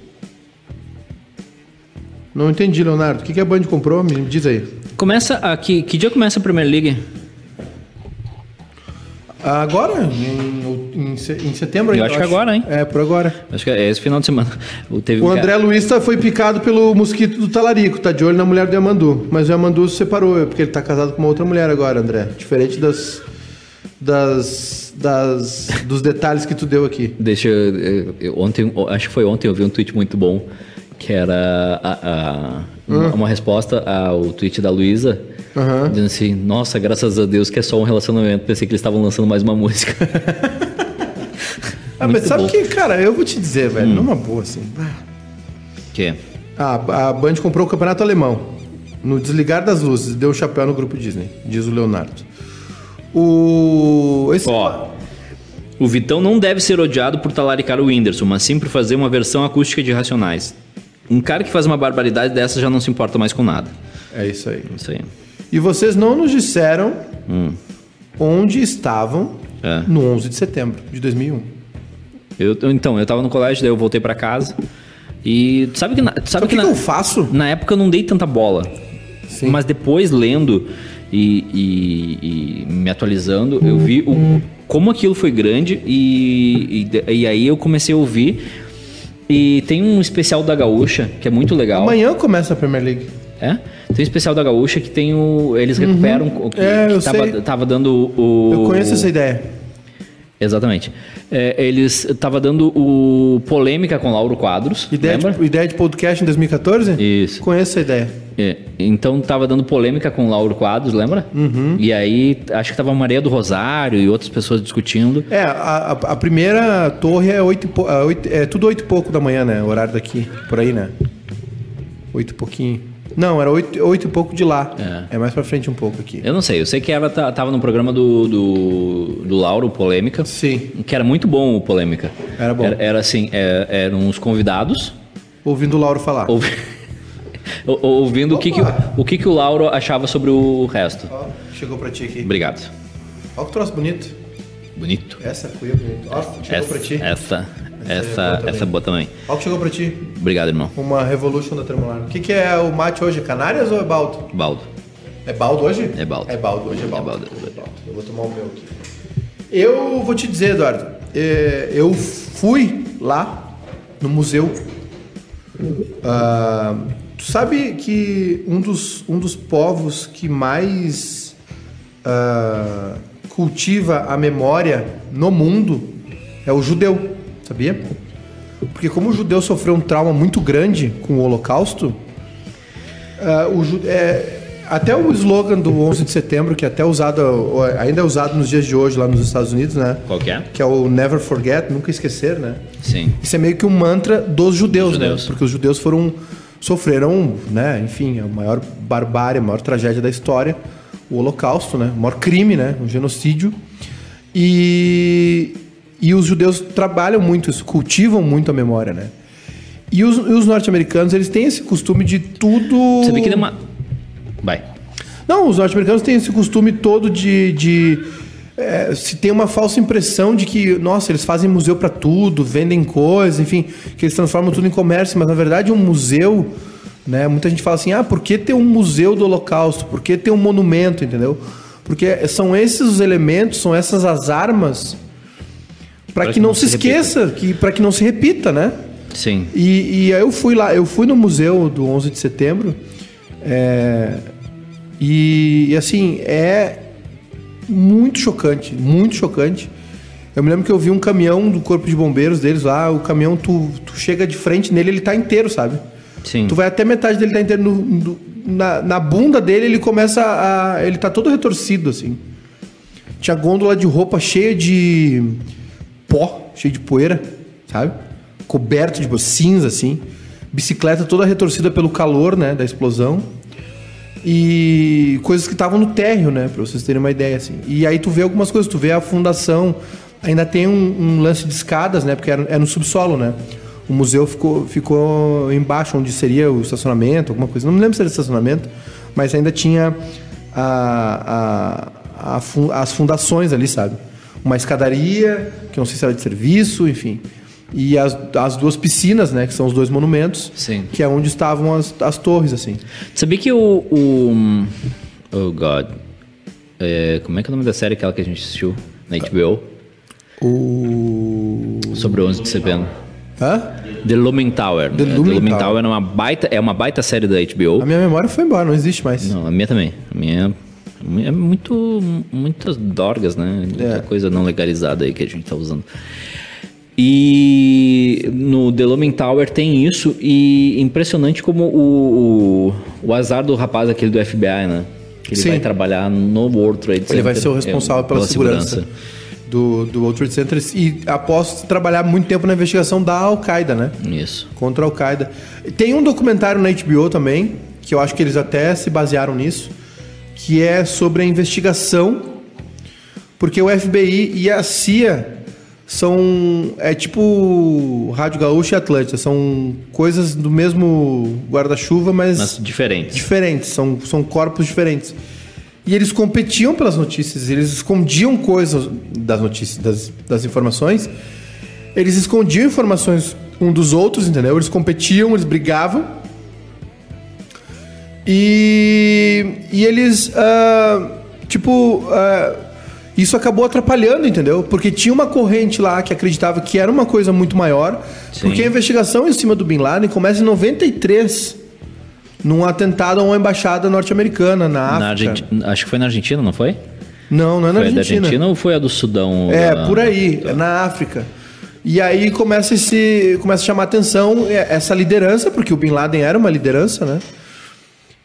Não entendi, Leonardo. O que, que a Band comprou? Me diz aí. Começa aqui. Que dia começa a Premier League? Agora? Em, em se- em setembro Eu ainda, acho que agora, hein? É, por agora. Acho que é esse final de semana. *laughs* O, teve O André Luiz tá- foi picado pelo mosquito do talarico, tá de olho na mulher do Yamandu. Mas o Yamandu se separou, porque ele tá casado com uma outra mulher agora, André. Diferente das. das. das dos detalhes que tu deu aqui. Deixa eu, eu- eu- ontem, acho que foi ontem eu vi um tweet muito bom que era a- a- uma, uma resposta ao tweet da Luísa Aham. dizendo assim: Nossa, graças a Deus que é só um relacionamento. Pensei que eles estavam lançando mais uma música. *laughs* Ah, mas sabe bom. que, cara, eu vou te dizer, velho, numa boa assim. que? Ah, a Band comprou o campeonato alemão. No desligar das luzes, deu um chapéu no grupo Disney, diz o Leonardo. O. Esse. Ó, o Vitão não deve ser odiado por talaricar o Whindersson, mas sim por fazer uma versão acústica de Racionais. Um cara que faz uma barbaridade dessa já não se importa mais com nada. É isso aí. Isso aí. E vocês não nos disseram onde estavam É. no 11 de setembro de 2001. Eu, então, eu tava no colégio, daí eu voltei pra casa. E sabe que na, sabe Sabe o que, na, que eu faço? na época eu não dei tanta bola. Sim. Mas depois lendo e, e- e me atualizando, eu vi o, como aquilo foi grande e, e, e aí eu comecei a ouvir. E tem um especial da Gaúcha que é muito legal. Amanhã começa a Premier League. É? Tem um especial da Gaúcha que tem o. Eles recuperam o que, É, eu que tava, sei. tava dando o. Eu conheço essa ideia. Exatamente. É, eles tava dando o polêmica com Lauro Quadros. Ideia lembra? de, ideia de podcast em 2014? Isso. Conheço essa ideia. É, então tava dando polêmica com Lauro Quadros, lembra? Uhum. E aí acho que tava a Maria do Rosário e outras pessoas discutindo. É, a, a- a primeira torre é, oito, é, oito- é tudo oito e pouco da manhã, né? O horário daqui, por aí, né? Oito e pouquinho. Não, era oito, oito e pouco de lá. É. mais pra frente um pouco aqui. Eu não sei, eu sei que ela ta- tava no programa do, do, do Lauro, Polêmica. Sim. Que era muito bom o Polêmica. Era bom. Era, era assim, é, eram os convidados Ouvindo o Lauro falar. ouvi- *laughs* ou- ouvindo o que, que, o- que, que o Lauro achava sobre o resto. Ó, chegou pra ti aqui. Obrigado. Olha que troço bonito. Bonito. Essa cuia bonita. Ó, chegou Essa, pra ti. essa, Essa é boa também. essa boa também. Olha o que chegou pra ti. Obrigado, irmão. Uma Revolution da Tremolar. O que, que é o mate hoje? Canárias ou é baldo? Baldo. É baldo hoje? É baldo. É baldo, hoje é baldo. É baldo. Hoje é baldo. Eu vou tomar o meu aqui. Eu vou te dizer, Eduardo, é, eu fui lá no museu. Ah, tu sabe que um dos, um dos povos que mais ah, cultiva a memória no mundo é o judeu, sabia? Porque como o judeu sofreu um trauma muito grande com o holocausto, ah, o é, até o slogan do 11 de setembro, que é até usado, ou ainda é usado nos dias de hoje lá nos Estados Unidos, né? Qual que é? Que é o Never Forget, nunca esquecer, né? Sim. Isso é meio que um mantra dos judeus, Dos judeus. né? Porque os judeus foram sofreram, né? Enfim, a maior barbárie, a maior tragédia da história, o Holocausto, né? O maior crime, né? O genocídio. E e os judeus trabalham muito isso, cultivam muito a memória, né? E os, os norte-americanos, eles têm esse costume de tudo. Você vê que deu uma. Vai. Não, os norte-americanos têm esse costume todo de. de é, se tem uma falsa impressão de que, nossa, eles fazem museu para tudo, vendem coisas, enfim, que eles transformam tudo em comércio, mas na verdade um museu, né? Muita gente fala assim, ah, por que ter um museu do Holocausto? Por que ter um monumento, entendeu? Porque são esses os elementos, são essas as armas para que, não se, esqueça, que para que não se repita, né? Sim. E, e aí eu fui lá, eu fui no museu do 11 de setembro, é, e, e, assim, é muito chocante, muito chocante. Eu me lembro que eu vi um caminhão do corpo de bombeiros deles lá, o caminhão, tu, tu chega de frente nele, ele tá inteiro, sabe? Sim. Tu vai até metade dele tá inteiro, no- no- na, na bunda dele ele começa a... ele tá todo retorcido, assim. Tinha gôndola de roupa cheia de pó, cheia de poeira, sabe? Coberto de cinza, assim. Bicicleta toda retorcida pelo calor, né? Da explosão. E coisas que estavam no térreo, né? Pra vocês terem uma ideia, assim. E aí tu vê algumas coisas, tu vê a fundação. Ainda tem um, um lance de escadas, né? Porque era, é no subsolo, né? O museu ficou, ficou embaixo, onde seria o estacionamento, alguma coisa. Não me lembro se era estacionamento, mas ainda tinha a, a, a as fundações ali, sabe? Uma escadaria, que eu não sei se era de serviço, enfim. E as, as duas piscinas, né? Que são os dois monumentos. Sim. Que é onde estavam as, as torres, assim. Sabia que o. o oh, God. É, como é que é o nome da série aquela que a gente assistiu na HBO? O. Sobre o 11 de setembro. Hã? The Lumen Tower. The É, Lumen Tower Tower. é uma baita, é uma baita série da HBO. A minha memória foi embora, não existe mais. Não, a minha também. A minha é muito. Muitas dorgas, né? Muita É. coisa não legalizada aí que a gente tá usando. E no The Lumen Tower tem isso, e impressionante como o, o, o azar do rapaz aquele do FBI, né? Que ele Sim. vai trabalhar no World Trade Center. Ele vai ser o responsável é, pela, segurança, do, do World Trade Center e após trabalhar muito tempo na investigação da Al-Qaeda, né? Isso. Contra a Al-Qaeda. Tem um documentário na HBO também, que eu acho que eles até se basearam nisso, que é sobre a investigação, porque o FBI e a CIA são. É tipo Rádio Gaúcho e Atlântica, são coisas do mesmo guarda-chuva, Mas diferente. diferentes, são, são corpos diferentes. E eles competiam pelas notícias, eles escondiam coisas das notícias, das, das informações. Eles escondiam informações um dos outros, entendeu? Eles competiam, eles brigavam. E, e eles, ah, tipo, ah, isso acabou atrapalhando, entendeu? Porque tinha uma corrente lá que acreditava que era uma coisa muito maior. Sim. Porque a investigação em cima do Bin Laden começa em 93, num atentado a uma embaixada norte-americana na África. Na Argentina, acho que foi na Argentina, não foi? Não, não é na foi a da Argentina. Argentina ou foi a do Sudão? É, Da- por aí, na África. E aí começa esse, começa a chamar atenção é, essa liderança, porque o Bin Laden era uma liderança, né?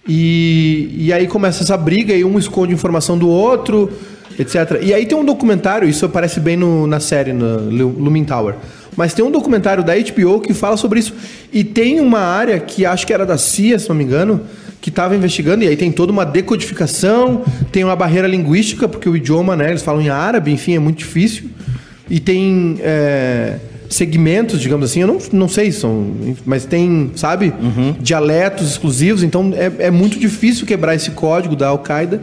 E, e aí começa essa briga e um esconde informação do outro, etc. E aí tem um documentário, isso aparece bem no- na série, Lu- Lumin Tower. Mas tem um documentário da HBO que fala sobre isso. E tem uma área que acho que era da CIA, se não me engano, que estava investigando, e aí tem toda uma decodificação, tem uma barreira linguística, porque o idioma, né, eles falam em árabe, enfim, é muito difícil. E tem é, segmentos, digamos assim, eu não, não sei, são, mas tem, sabe, dialetos exclusivos, então é, é muito difícil quebrar esse código da Al-Qaeda.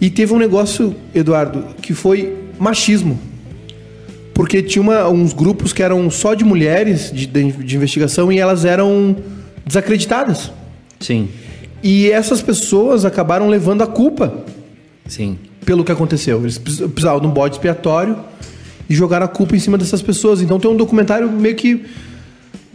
E teve um negócio, Eduardo, que foi machismo. Porque tinha uma- uns grupos que eram só de mulheres de, de- de investigação e elas eram desacreditadas. Sim, E essas pessoas acabaram levando a culpa sim. pelo que aconteceu. Eles precis- precisavam de um bode expiatório e jogaram a culpa em cima dessas pessoas. Então tem um documentário meio que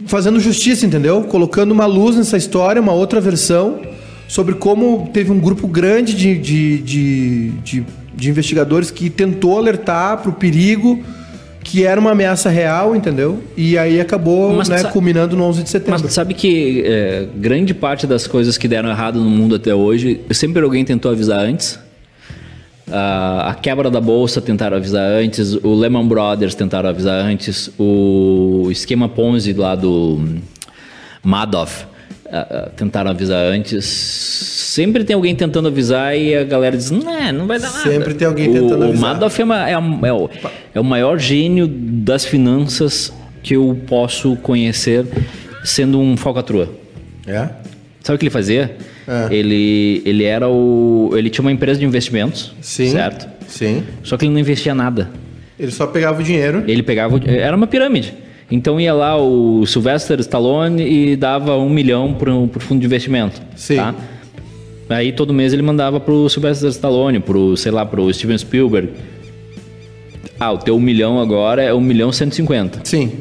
fazendo justiça, entendeu? Colocando uma luz nessa história, uma outra versão, sobre como teve um grupo grande de, de, de, de, de investigadores que tentou alertar para o perigo que era uma ameaça real, entendeu? E aí acabou Mas né, sa- culminando no 11 de setembro. Mas sabe que é, grande parte das coisas que deram errado no mundo até hoje, sempre alguém tentou avisar antes. Ah, a quebra da bolsa tentaram avisar antes, o Lehman Brothers tentaram avisar antes, o esquema Ponzi lá do Madoff ah, ah, tentaram avisar antes. Sempre tem alguém tentando avisar e a galera diz: não, não vai dar nada. Sempre tem alguém O- tentando o avisar. Madoff é, uma- é é o, é o maior gênio das finanças que eu posso conhecer sendo um falcatrua. É? Sabe o que ele fazia? É. Ele, ele era o. Ele tinha uma empresa de investimentos. Sim. Certo? Sim. Só que ele não investia nada. Ele só pegava o dinheiro. Ele pegava. o- Era uma pirâmide. Então ia lá o Sylvester Stallone e dava um milhão pro, pro fundo de investimento. Sim. Tá? Aí todo mês ele mandava pro Sylvester Stallone, pro, sei lá, pro Steven Spielberg. Ah, o teu um milhão agora é um milhão cento e cinquenta. Sim.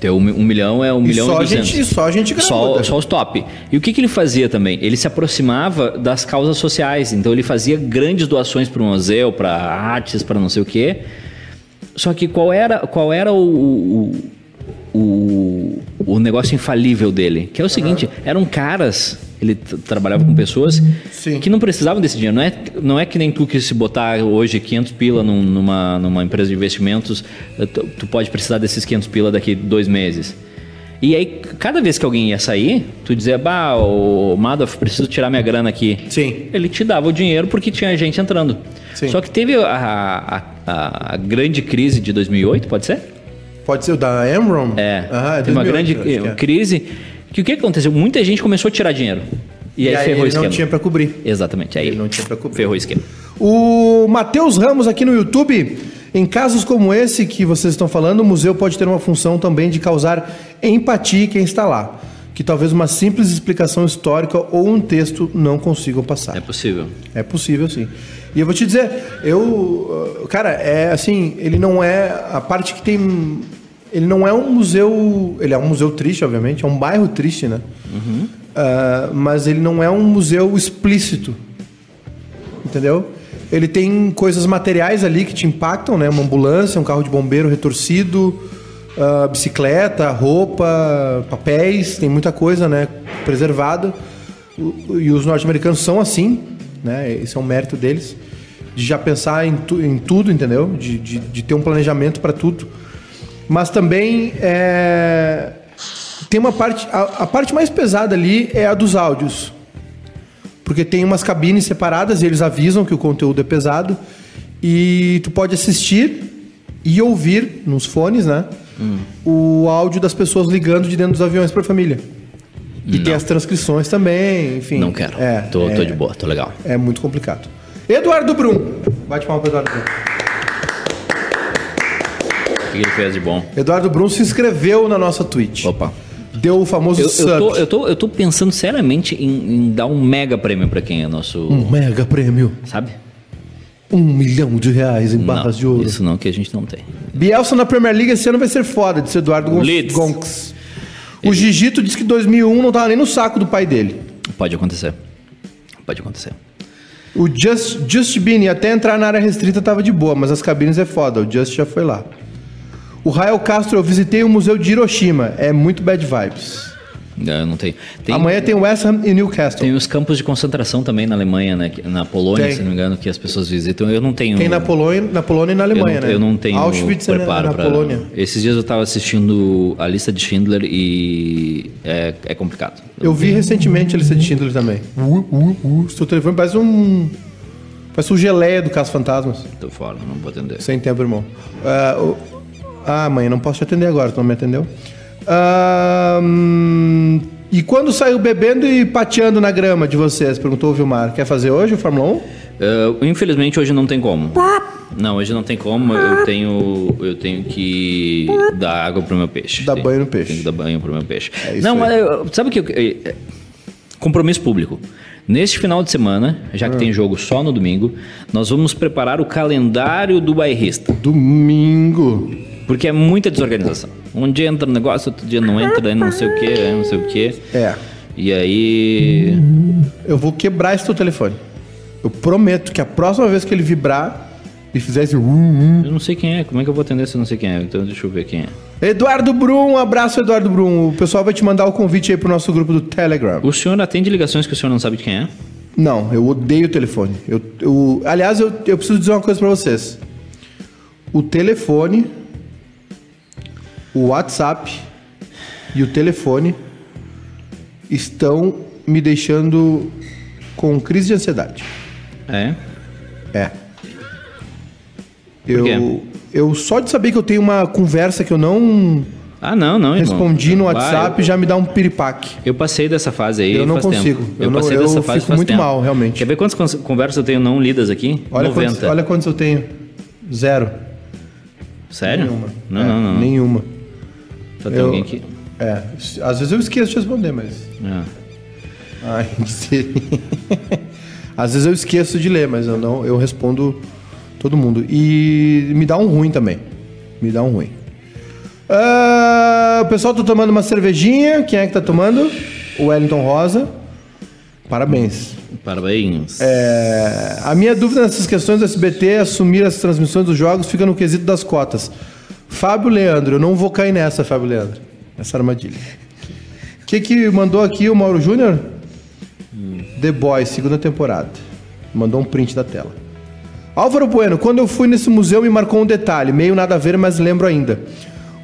Teu um, um milhão é um E milhão só e duzentos. gente, só a gente Só, só os top. E o que, que ele fazia também? Ele se aproximava das causas sociais. Então ele fazia grandes doações para o museu, para artes, para não sei o quê. Só que qual era, qual era o, o, o, o, negócio infalível dele. Que é o seguinte, eram caras, ele trabalhava com pessoas Sim. que não precisavam desse dinheiro. Não é, não é que nem tu que se botar hoje 500 pila num- numa, numa empresa de investimentos, eh, tu, tu pode precisar desses 500 pila daqui dois meses. E aí, cada vez que alguém ia sair, tu dizia, bah, o Madoff, preciso tirar minha grana aqui. Sim. Ele te dava o dinheiro porque tinha gente entrando. Sim. Só que teve a, a, a- a grande crise de 2008, pode ser? Pode ser o da Enron? É. Ah, teve uma 2008, grande é. crise. Que o que aconteceu? Muita gente começou a tirar dinheiro. E, E aí, aí ferrou o ele esquema. não tinha pra cobrir. Exatamente. Aí Ele não tinha pra cobrir. ferrou o esquema. O Matheus Ramos aqui no YouTube. Em casos como esse que vocês estão falando, o museu pode ter uma função também de causar empatia em quem está lá. Que talvez uma simples explicação histórica ou um texto não consigam passar. É possível. É possível, sim. E eu vou te dizer, eu. Cara, é assim, ele não é. A parte que tem. Ele não é um museu. Ele é um museu triste, obviamente, é um bairro triste, né? Ah, mas ele não é um museu explícito. Entendeu? Ele tem coisas materiais ali que te impactam, né? Uma ambulância, um carro de bombeiro retorcido, ah, bicicleta, roupa, papéis, tem muita coisa, né? Preservada. E os norte-americanos são assim, né? Esse é um mérito deles. De já pensar em, tu- em tudo, entendeu? De, de, de ter um planejamento para tudo. Mas também é, tem uma parte. A, a parte mais pesada ali é a dos áudios. Porque tem umas cabines separadas e eles avisam que o conteúdo é pesado. E tu pode assistir e ouvir nos fones, né? O áudio das pessoas ligando de dentro dos aviões para a família. E tem as transcrições também, enfim. Não quero. É, tô, é, tô de boa, tô legal. É muito complicado. Eduardo Brum. Bate palma para Eduardo Brum. Que ele fez de bom? Eduardo Brum se inscreveu na nossa Twitch. Opa. Deu o famoso Eu, eu, sub. tô, eu, tô, eu tô pensando seriamente em, em dar um mega prêmio pra quem é nosso. Um mega prêmio. Sabe? Um milhão de reais em barras não, de ouro. Isso não, que a gente não tem. Bielsa na Premier League esse ano vai ser foda, disse Eduardo Leeds. Gonks. O Gigito disse que 2001 não tava nem no saco do pai dele. Pode acontecer. Pode acontecer. O Just, Just Bean, até entrar na área restrita tava de boa, mas as cabines é foda. O Just já foi lá. O Rael Castro, eu visitei o museu de Hiroshima. É muito bad vibes. Eu não tenho. Tem, Amanhã tem West Ham e Newcastle. tem os campos de concentração também na Alemanha, né? Na Polônia, Tem. se não me engano, que as pessoas visitam. Eu não tenho. Tem na Polônia, na Polônia e na eu Alemanha, não, né? eu não tenho Auschwitz é na, preparo na pra- Polônia. Esses dias eu tava assistindo a lista de Schindler e é, é complicado. Eu vi recentemente a lista de Schindler também. Uh, uh, uh. Seu telefone parece um. Parece um geleia do Caso Fantasmas. Tô fora, não vou atender. Sem tempo, irmão. O- ah, mãe, não posso te atender agora, tu não me atendeu. Ah, hum, e quando saiu bebendo e pateando na grama de vocês? Perguntou o Vilmar. Quer fazer hoje o Fórmula 1? Uh, infelizmente hoje não tem como. Não, hoje não tem como. Eu tenho, eu tenho que dar água pro meu peixe. Dar banho no peixe. Tenho que dar banho pro meu peixe. É isso não, aí. mas sabe o que? eu- é- Compromisso público. Neste final de semana, já que Ah. tem jogo só no domingo, nós vamos preparar o calendário do bairrista. Domingo. Porque é muita desorganização. Um dia entra no negócio, outro dia não entra, aí não sei o que, não sei o que. É. E aí. Eu vou quebrar esse teu telefone. Eu prometo que a próxima vez que ele vibrar e fizer esse. Eu não sei quem é. Como é que eu vou atender se eu não sei quem é? Então deixa eu ver quem é. Eduardo Brum, um abraço, Eduardo Brum. O pessoal vai te mandar o convite aí pro nosso grupo do Telegram. O senhor atende ligações que o senhor não sabe de quem é? Não, eu odeio o telefone. Eu, eu- aliás, eu, eu preciso dizer uma coisa pra vocês. O telefone, o WhatsApp e o telefone estão me deixando com crise de ansiedade. É. É. Eu, eu só de saber que eu tenho uma conversa que eu não Ah, não, não, irmão. respondi no WhatsApp já me dá um piripaque. Eu passei dessa fase aí Eu não consigo. tempo. Eu não- passei eu dessa fase fico faz muito tempo. mal, realmente. Quer ver quantas conversas eu tenho não lidas aqui? Olha 90. quantos, olha quantos eu tenho. Zero. Sério? Nenhuma. Não, É, não, não. não. Nenhuma. Só tem Eu- alguém aqui. É, às vezes eu esqueço de responder, mas. Ah. Ai, *laughs* sei. Às vezes eu esqueço de ler, mas eu não, eu respondo todo mundo. E me dá um ruim também. Me dá um ruim. Ah, o pessoal tá tomando uma cervejinha. Quem é que tá tomando? O Wellington Rosa. Parabéns. Parabéns. É, a minha dúvida nessas questões do SBT assumir as transmissões dos jogos fica no quesito das cotas. Fábio Leandro, eu não vou cair nessa, Fábio Leandro. essa armadilha. O que que mandou aqui o Mauro Júnior? The Boys, segunda temporada. Mandou um print da tela. Álvaro Bueno, quando eu fui nesse museu me marcou um detalhe, meio nada a ver, mas lembro ainda.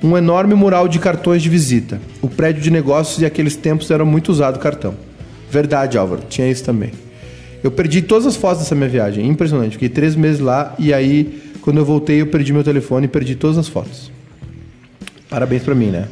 Um enorme mural de cartões de visita. O prédio de negócios e aqueles tempos era muito usado cartão. Verdade, Álvaro, tinha isso também. Eu perdi todas as fotos dessa minha viagem, impressionante. Fiquei três meses lá e aí, quando eu voltei, eu perdi meu telefone e perdi todas as fotos. Parabéns pra mim, né?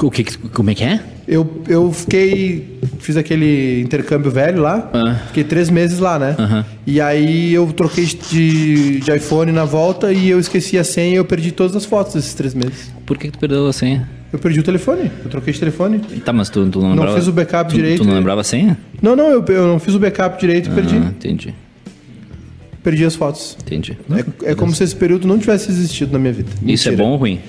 O que, como é que é? Eu, eu fiquei. Fiz aquele intercâmbio velho lá. Ah. Fiquei três meses lá, né? E aí eu troquei de, de iPhone na volta e eu esqueci a senha e eu perdi todas as fotos desses três meses. Por que, que tu perdeu a senha? Eu perdi o telefone. Eu troquei de telefone. Tá, mas tu, tu não Não lembrava... fiz o backup tu, direito. Tu não lembrava a senha? Não, não, eu, eu não fiz o backup direito e perdi. Ah, entendi. Perdi as fotos. Entendi. É, é como se esse período não tivesse existido na minha vida. Isso é bom ou ruim?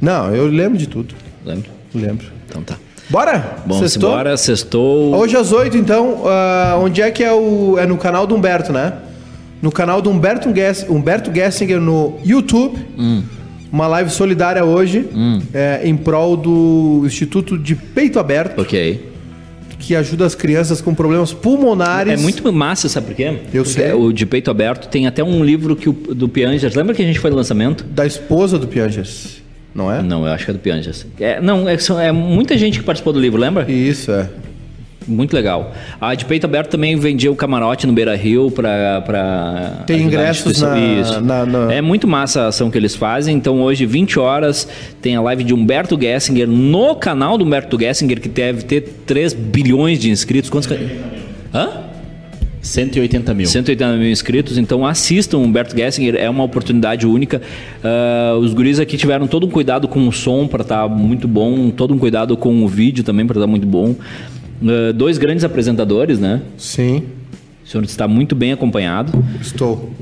Não, eu lembro de tudo. Lembro. Lembro. Então tá. Bora? Bom, Sextou? simbora, sextou. Hoje às 8, então, ah, onde é que é o. É no canal do Humberto, né? No canal do Humberto, Gess, Humberto Gessinger no YouTube. Uma live solidária hoje, é, em prol do Instituto de Peito Aberto, Ok. Que ajuda as crianças com problemas pulmonares. É muito massa, sabe por quê? Eu Porque sei. O de peito aberto tem até um livro que o, do Piangers. Lembra que a gente foi no lançamento? Da esposa do Piangers, não é? Não, eu acho que é do Piangers. É, não, é, é muita gente que participou do livro, lembra? Isso, é. Muito legal. A de peito aberto também vendia o camarote no Beira Rio para. pra Tem ingressos na- Isso. na- na- É muito massa a ação que eles fazem. Então hoje, 20 horas, tem a live de Humberto Gessinger no canal do Humberto Gessinger, que deve ter 3 bilhões de inscritos. Quantos. Hã? 180 mil. 180 mil inscritos, então assistam o Humberto Gessinger, é uma oportunidade única. Ah, os guris aqui tiveram todo um cuidado com o som para estar muito bom, todo um cuidado com o vídeo também para estar muito bom. Ah, dois grandes apresentadores, né? Sim, O senhor está muito bem acompanhado estou.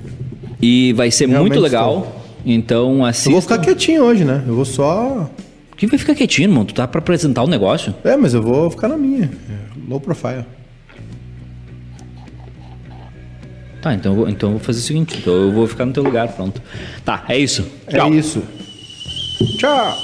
e vai ser Realmente muito legal. Então assista. Eu vou ficar quietinho hoje, né? Eu vou só. Que vai ficar quietinho, mano? Tu tá para apresentar o negócio? É, mas eu vou ficar na minha. É, Low profile. Tá, então eu vou, então eu vou fazer o seguinte, então eu vou ficar no teu lugar, pronto. Tá, é isso. É isso. Tchau.